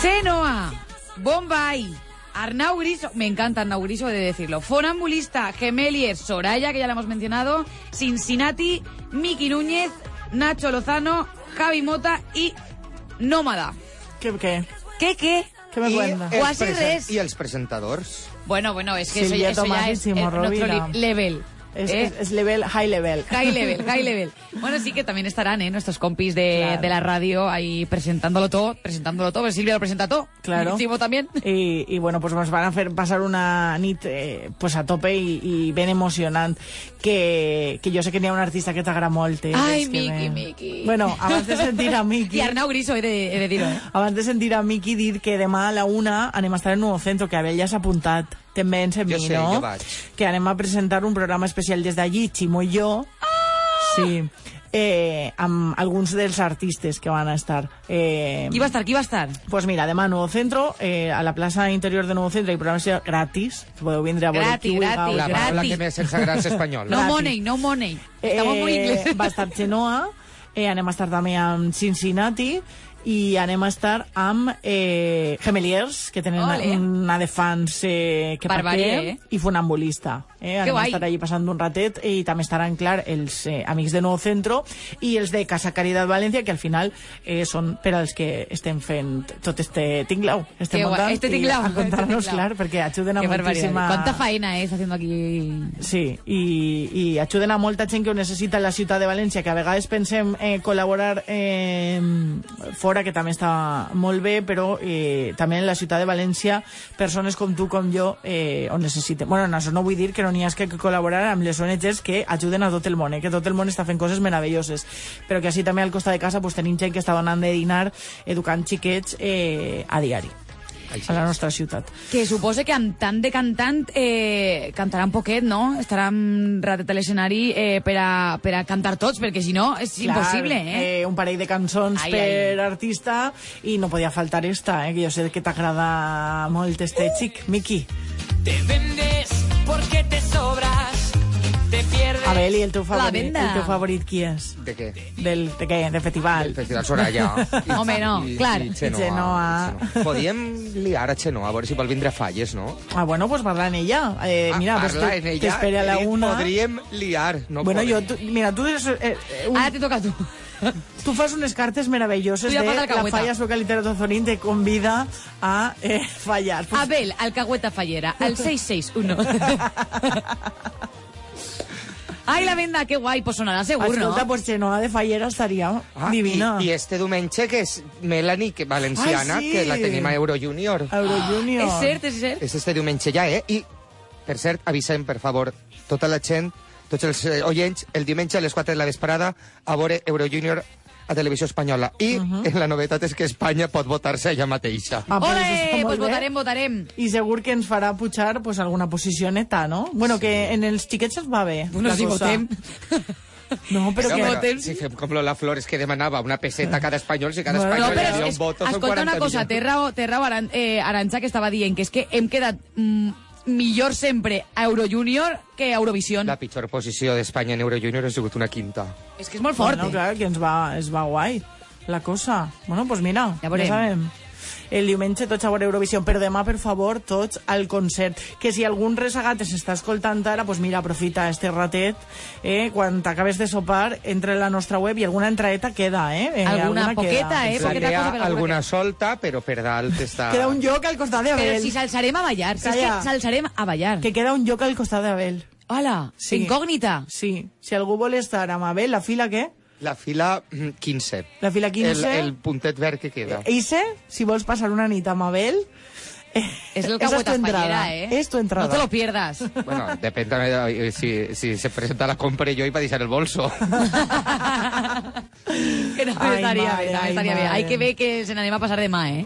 Xenoa, Bombay, Arnau Griso, me encanta Arnau Griso, he de decirlo. Fonambulista, Gemelier, Soraya, que ya la hemos mencionado, Cincinnati, Miki Núñez, Nacho Lozano, Javi Mota y Nómada. ¿Qué, qué? ¿Qué, qué? ¿Qué me I cuenta? els Quasi presen- res. I els presentadors. Bueno, bueno, es que eso, Silvia eso ya es, es nuestro level. Es, ¿eh? es, es level, high level. High level, high level. Bueno, sí que también estarán, ¿eh? Nuestros compis de, Claro. de la radio ahí presentándolo todo, presentándolo todo. Pues Silvia lo presenta todo. Claro. Y Timo también. Y, y bueno, pues nos van a hacer pasar una nit eh, pues a tope i, i ben emocionant que, que jo sé que n'hi ha un artista que t'agrada molt eh, Ai, és que Miki, me- Miki. bueno, abans de sentir a Miki Y Arnau Griso, he de, he de dir-ho, eh? abans de sentir a Miki dir que demà a la una anem a estar en Nuevo Centro, que Abel ja s'ha apuntat també en Jo mi, sé, jo vaig. que anem a presentar un programa especial des d'allí, Ximo i jo Ah! sí, eh, amb alguns dels artistes que van a estar. Eh, Qui va estar? Qui va estar? Pues mira, demà Nuevo Centro, eh, a la plaça interior de Nuevo Centro, hi programació gratis. Podeu vindre a veure Gratis, qui vulgueu. gratis, La paraula gratis. que més sense grans espanyol. No Gratis. money, no money. Estamos muy ingleses. Va estar Xenoa, eh, anem a estar també amb Cincinnati i anem a estar amb eh, Gemeliers, que tenen Ole. una de fans eh, que Barbarie, eh? i Funambulista. Eh? Anem guai. a estar allí passant un ratet i també estaran, clar, els eh, amics de Nuevo Centro i els de Casa Caridad València, que al final eh, són per als que estem fent tot este tinglau, este Qué guai, muntant, este tinglau, a contar-nos, este clar, perquè ajuden a moltíssima... ¿Cuánta faena es haciendo aquí? Sí, i, i ajuden a molta gent que ho necessita a la ciutat de València, que a vegades pensem eh, col·laborar eh, fora, que també està molt bé, però eh, també en la ciutat de València persones com tu, com jo, eh, ho necessiten. Bueno, en això no vull dir que no n'hi ha que col·laborar amb les ONGs que ajuden a tot el món, eh, que tot el món està fent coses meravelloses, però que així també al costat de casa pues, tenim gent que està donant de dinar educant xiquets eh, a diari a la nostra ciutat. Que supose que amb tant de cantant eh, cantaran poquet, no? Estaran ratet a l'escenari eh, per, a, per a cantar tots, perquè si no és Clar, impossible, eh? eh? Un parell de cançons Ai, per artista i no podia faltar esta, eh? que jo sé que t'agrada molt este xic, Miki. Te vendes porque te sobras, pierdes. Abel, i el teu favorit, venda. el teu favorit qui és? De què? Del, de què? Del festival. El Festival Soraya. I- Home, no, i- clar. i Xenoa, Xenoa. i Xenoa. Podíem liar a Xenoa, a veure si vol vindre a Falles, no? Ah, bueno, pues parla en ella. Eh, mira, Ah, pues parla en ella. t'espere a la he dit, una. Podríem liar. No bueno, podem. jo, tu, mira, tu, eres, eh, eh, un, Ara te toca a tu. tu fas unes cartes meravelloses Tu ja de fas la alcahueta. Falla Sueca Literato Zorín te convida a eh, fallar. Pues, Abel, alcahueta fallera, al 661. Ai, la venda, que guai, pues sonarà segur, Escolta, no? pues Xenoa de Fallera estaria Ah, divina. I, I este diumenge, que és Melanie, que valenciana, Ai, sí. que la tenim a Euro Junior. Euro Junior. És cert, és cert. És este diumenge ja, eh? I, per cert, avisem, per favor, tota la gent, tots els eh, oients, el diumenge a les 4 de la vesprada a veure Euro Junior a Televisió Espanyola. I la novetat és que Espanya pot votar-se ella mateixa. Ah, pues Ole, molt pues votarem, votarem. I segur que ens farà pujar pues, alguna posició neta, no? Bueno, que en els xiquets es va bé. Bueno, si cosa. votem. No, però Però, que... però, si fem com Lola Flores, que demanava una peseta a cada espanyol, si cada Bueno, espanyol No, li però havia és, un voto, són escolta 40 una cosa, té milions. raó, té raó Aran, eh, Aranxa, que estava dient que és que hem quedat mm, millor sempre a Eurojunior que a Eurovision. La pitjor posició d'Espanya en Euro Junior ha sigut una quinta. És que és molt fort. Bueno, clar, que ens va, es va guai la cosa. Bueno, pues mira, Ja ja, sabem. El diumenge tots a veure Eurovisió, però demà, per favor, tots al concert. Que si algun resagat s'està escoltant ara, pues mira, aprofita este ratet, eh, quan t'acabes de sopar, entra en la nostra web i alguna entraeta queda, eh? eh Alguna poqueta, queda. eh? Poqueta cosa per la alguna solta, però per dalt està... Queda un lloc al costat Però d'Abel. si s'alçarem a ballar, si és Calla. que s'alçarem a ballar. Que queda un lloc al costat d'Abel. Hola, Sí. incògnita. Sí. Si algú vol estar amb Abel, la fila què? La fila mm, 15. La fila 15. El, el puntet verd que queda. Eise, si vols passar una nit amb Abel... eh, És el esa es tu entrada. eh? És tu entrada. No te lo pierdas. Bueno, també de, si, si se presenta la compra jo i va deixar el bolso. que no bé, no ai, estaria bé. mare. Hay que ver que se n'anem a passar demà, eh?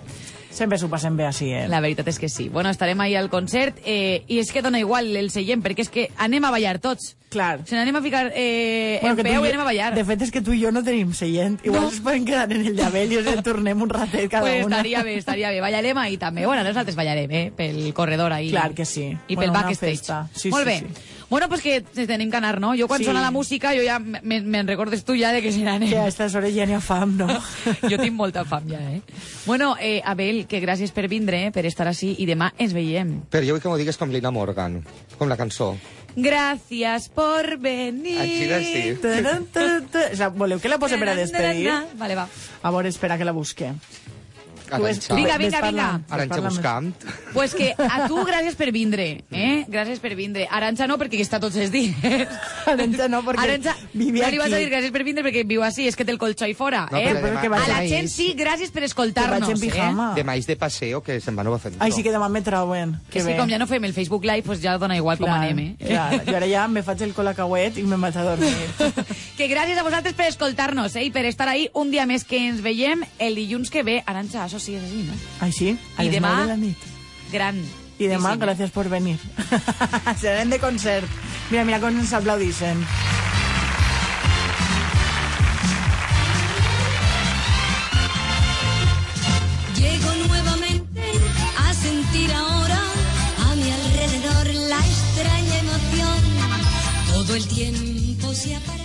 Sempre s'ho passem bé així, eh? La veritat és que sí. Bueno, estarem ahí al concert eh, i és que dona igual el seient, perquè és que anem a ballar tots. Clar. Se n'anem a ficar eh, Bueno, en peu i- i anem a ballar. De fet, és que tu i jo no tenim seient. Igual No. ens poden quedar en el d'Abel i ens en tornem un ratet cada pues una. estaria bé, estaria bé. Ballarem ahí també. Bueno, nosaltres ballarem, eh? Pel corredor ahí. Clar que sí. I Bueno, pel backstage. festa. Sí, Molt sí, bé. sí. Bueno, pues que tenim que anar, no? Jo quan Sí. sona la música, jo ja me- me'n recordes tu ja de que se n'anem. Que a aquestes hores ja n'hi ha fam, no? jo tinc molta fam ja, eh? Bueno, eh, Abel, que gràcies per vindre, eh, per estar així, i demà ens veiem. Però jo vull que m'ho digues com Lina Morgan, com la cançó. Gràcies por venir. Així de sí. Taran, taran, taran. O sea, voleu que la pose per a despedir? Vale, va. A veure, espera que la busque. Arantxa. Vinga, vinga, vinga. Arantxa buscant. Pues que a tu gràcies per vindre, eh? Gràcies per vindre. Aranxa no, perquè està tots els dies. Arantxa no, perquè Aranxa, vivia no li vas a dir gràcies per vindre perquè viu així, és que té el colxó ahí fora, No, eh? però demà- que vaig a la demà gent és- sí, gràcies per Que escoltar-nos, vaig en pijama. De paseo que se'n va a Nuevo Centro. Així que demà me trauen. Que és que com ja no fem el Facebook Live, pues ja dona igual com Clar, anem, eh? Clar, jo ara ja me faig el colacauet i me'n vaig a dormir. que gràcies a vosaltres per escoltar-nos, eh? I per estar ahí un dia més que ens veiem el dilluns que ve. Aranxa, això sigues así, ¿no? Ay, sí. I demà, gran. I demà, disseny. gràcies per venir. Serem de concert. Mira, mira com ens aplaudixen. Llego nuevamente a sentir ahora a mi alrededor la extraña emoción. Todo el tiempo se aparece.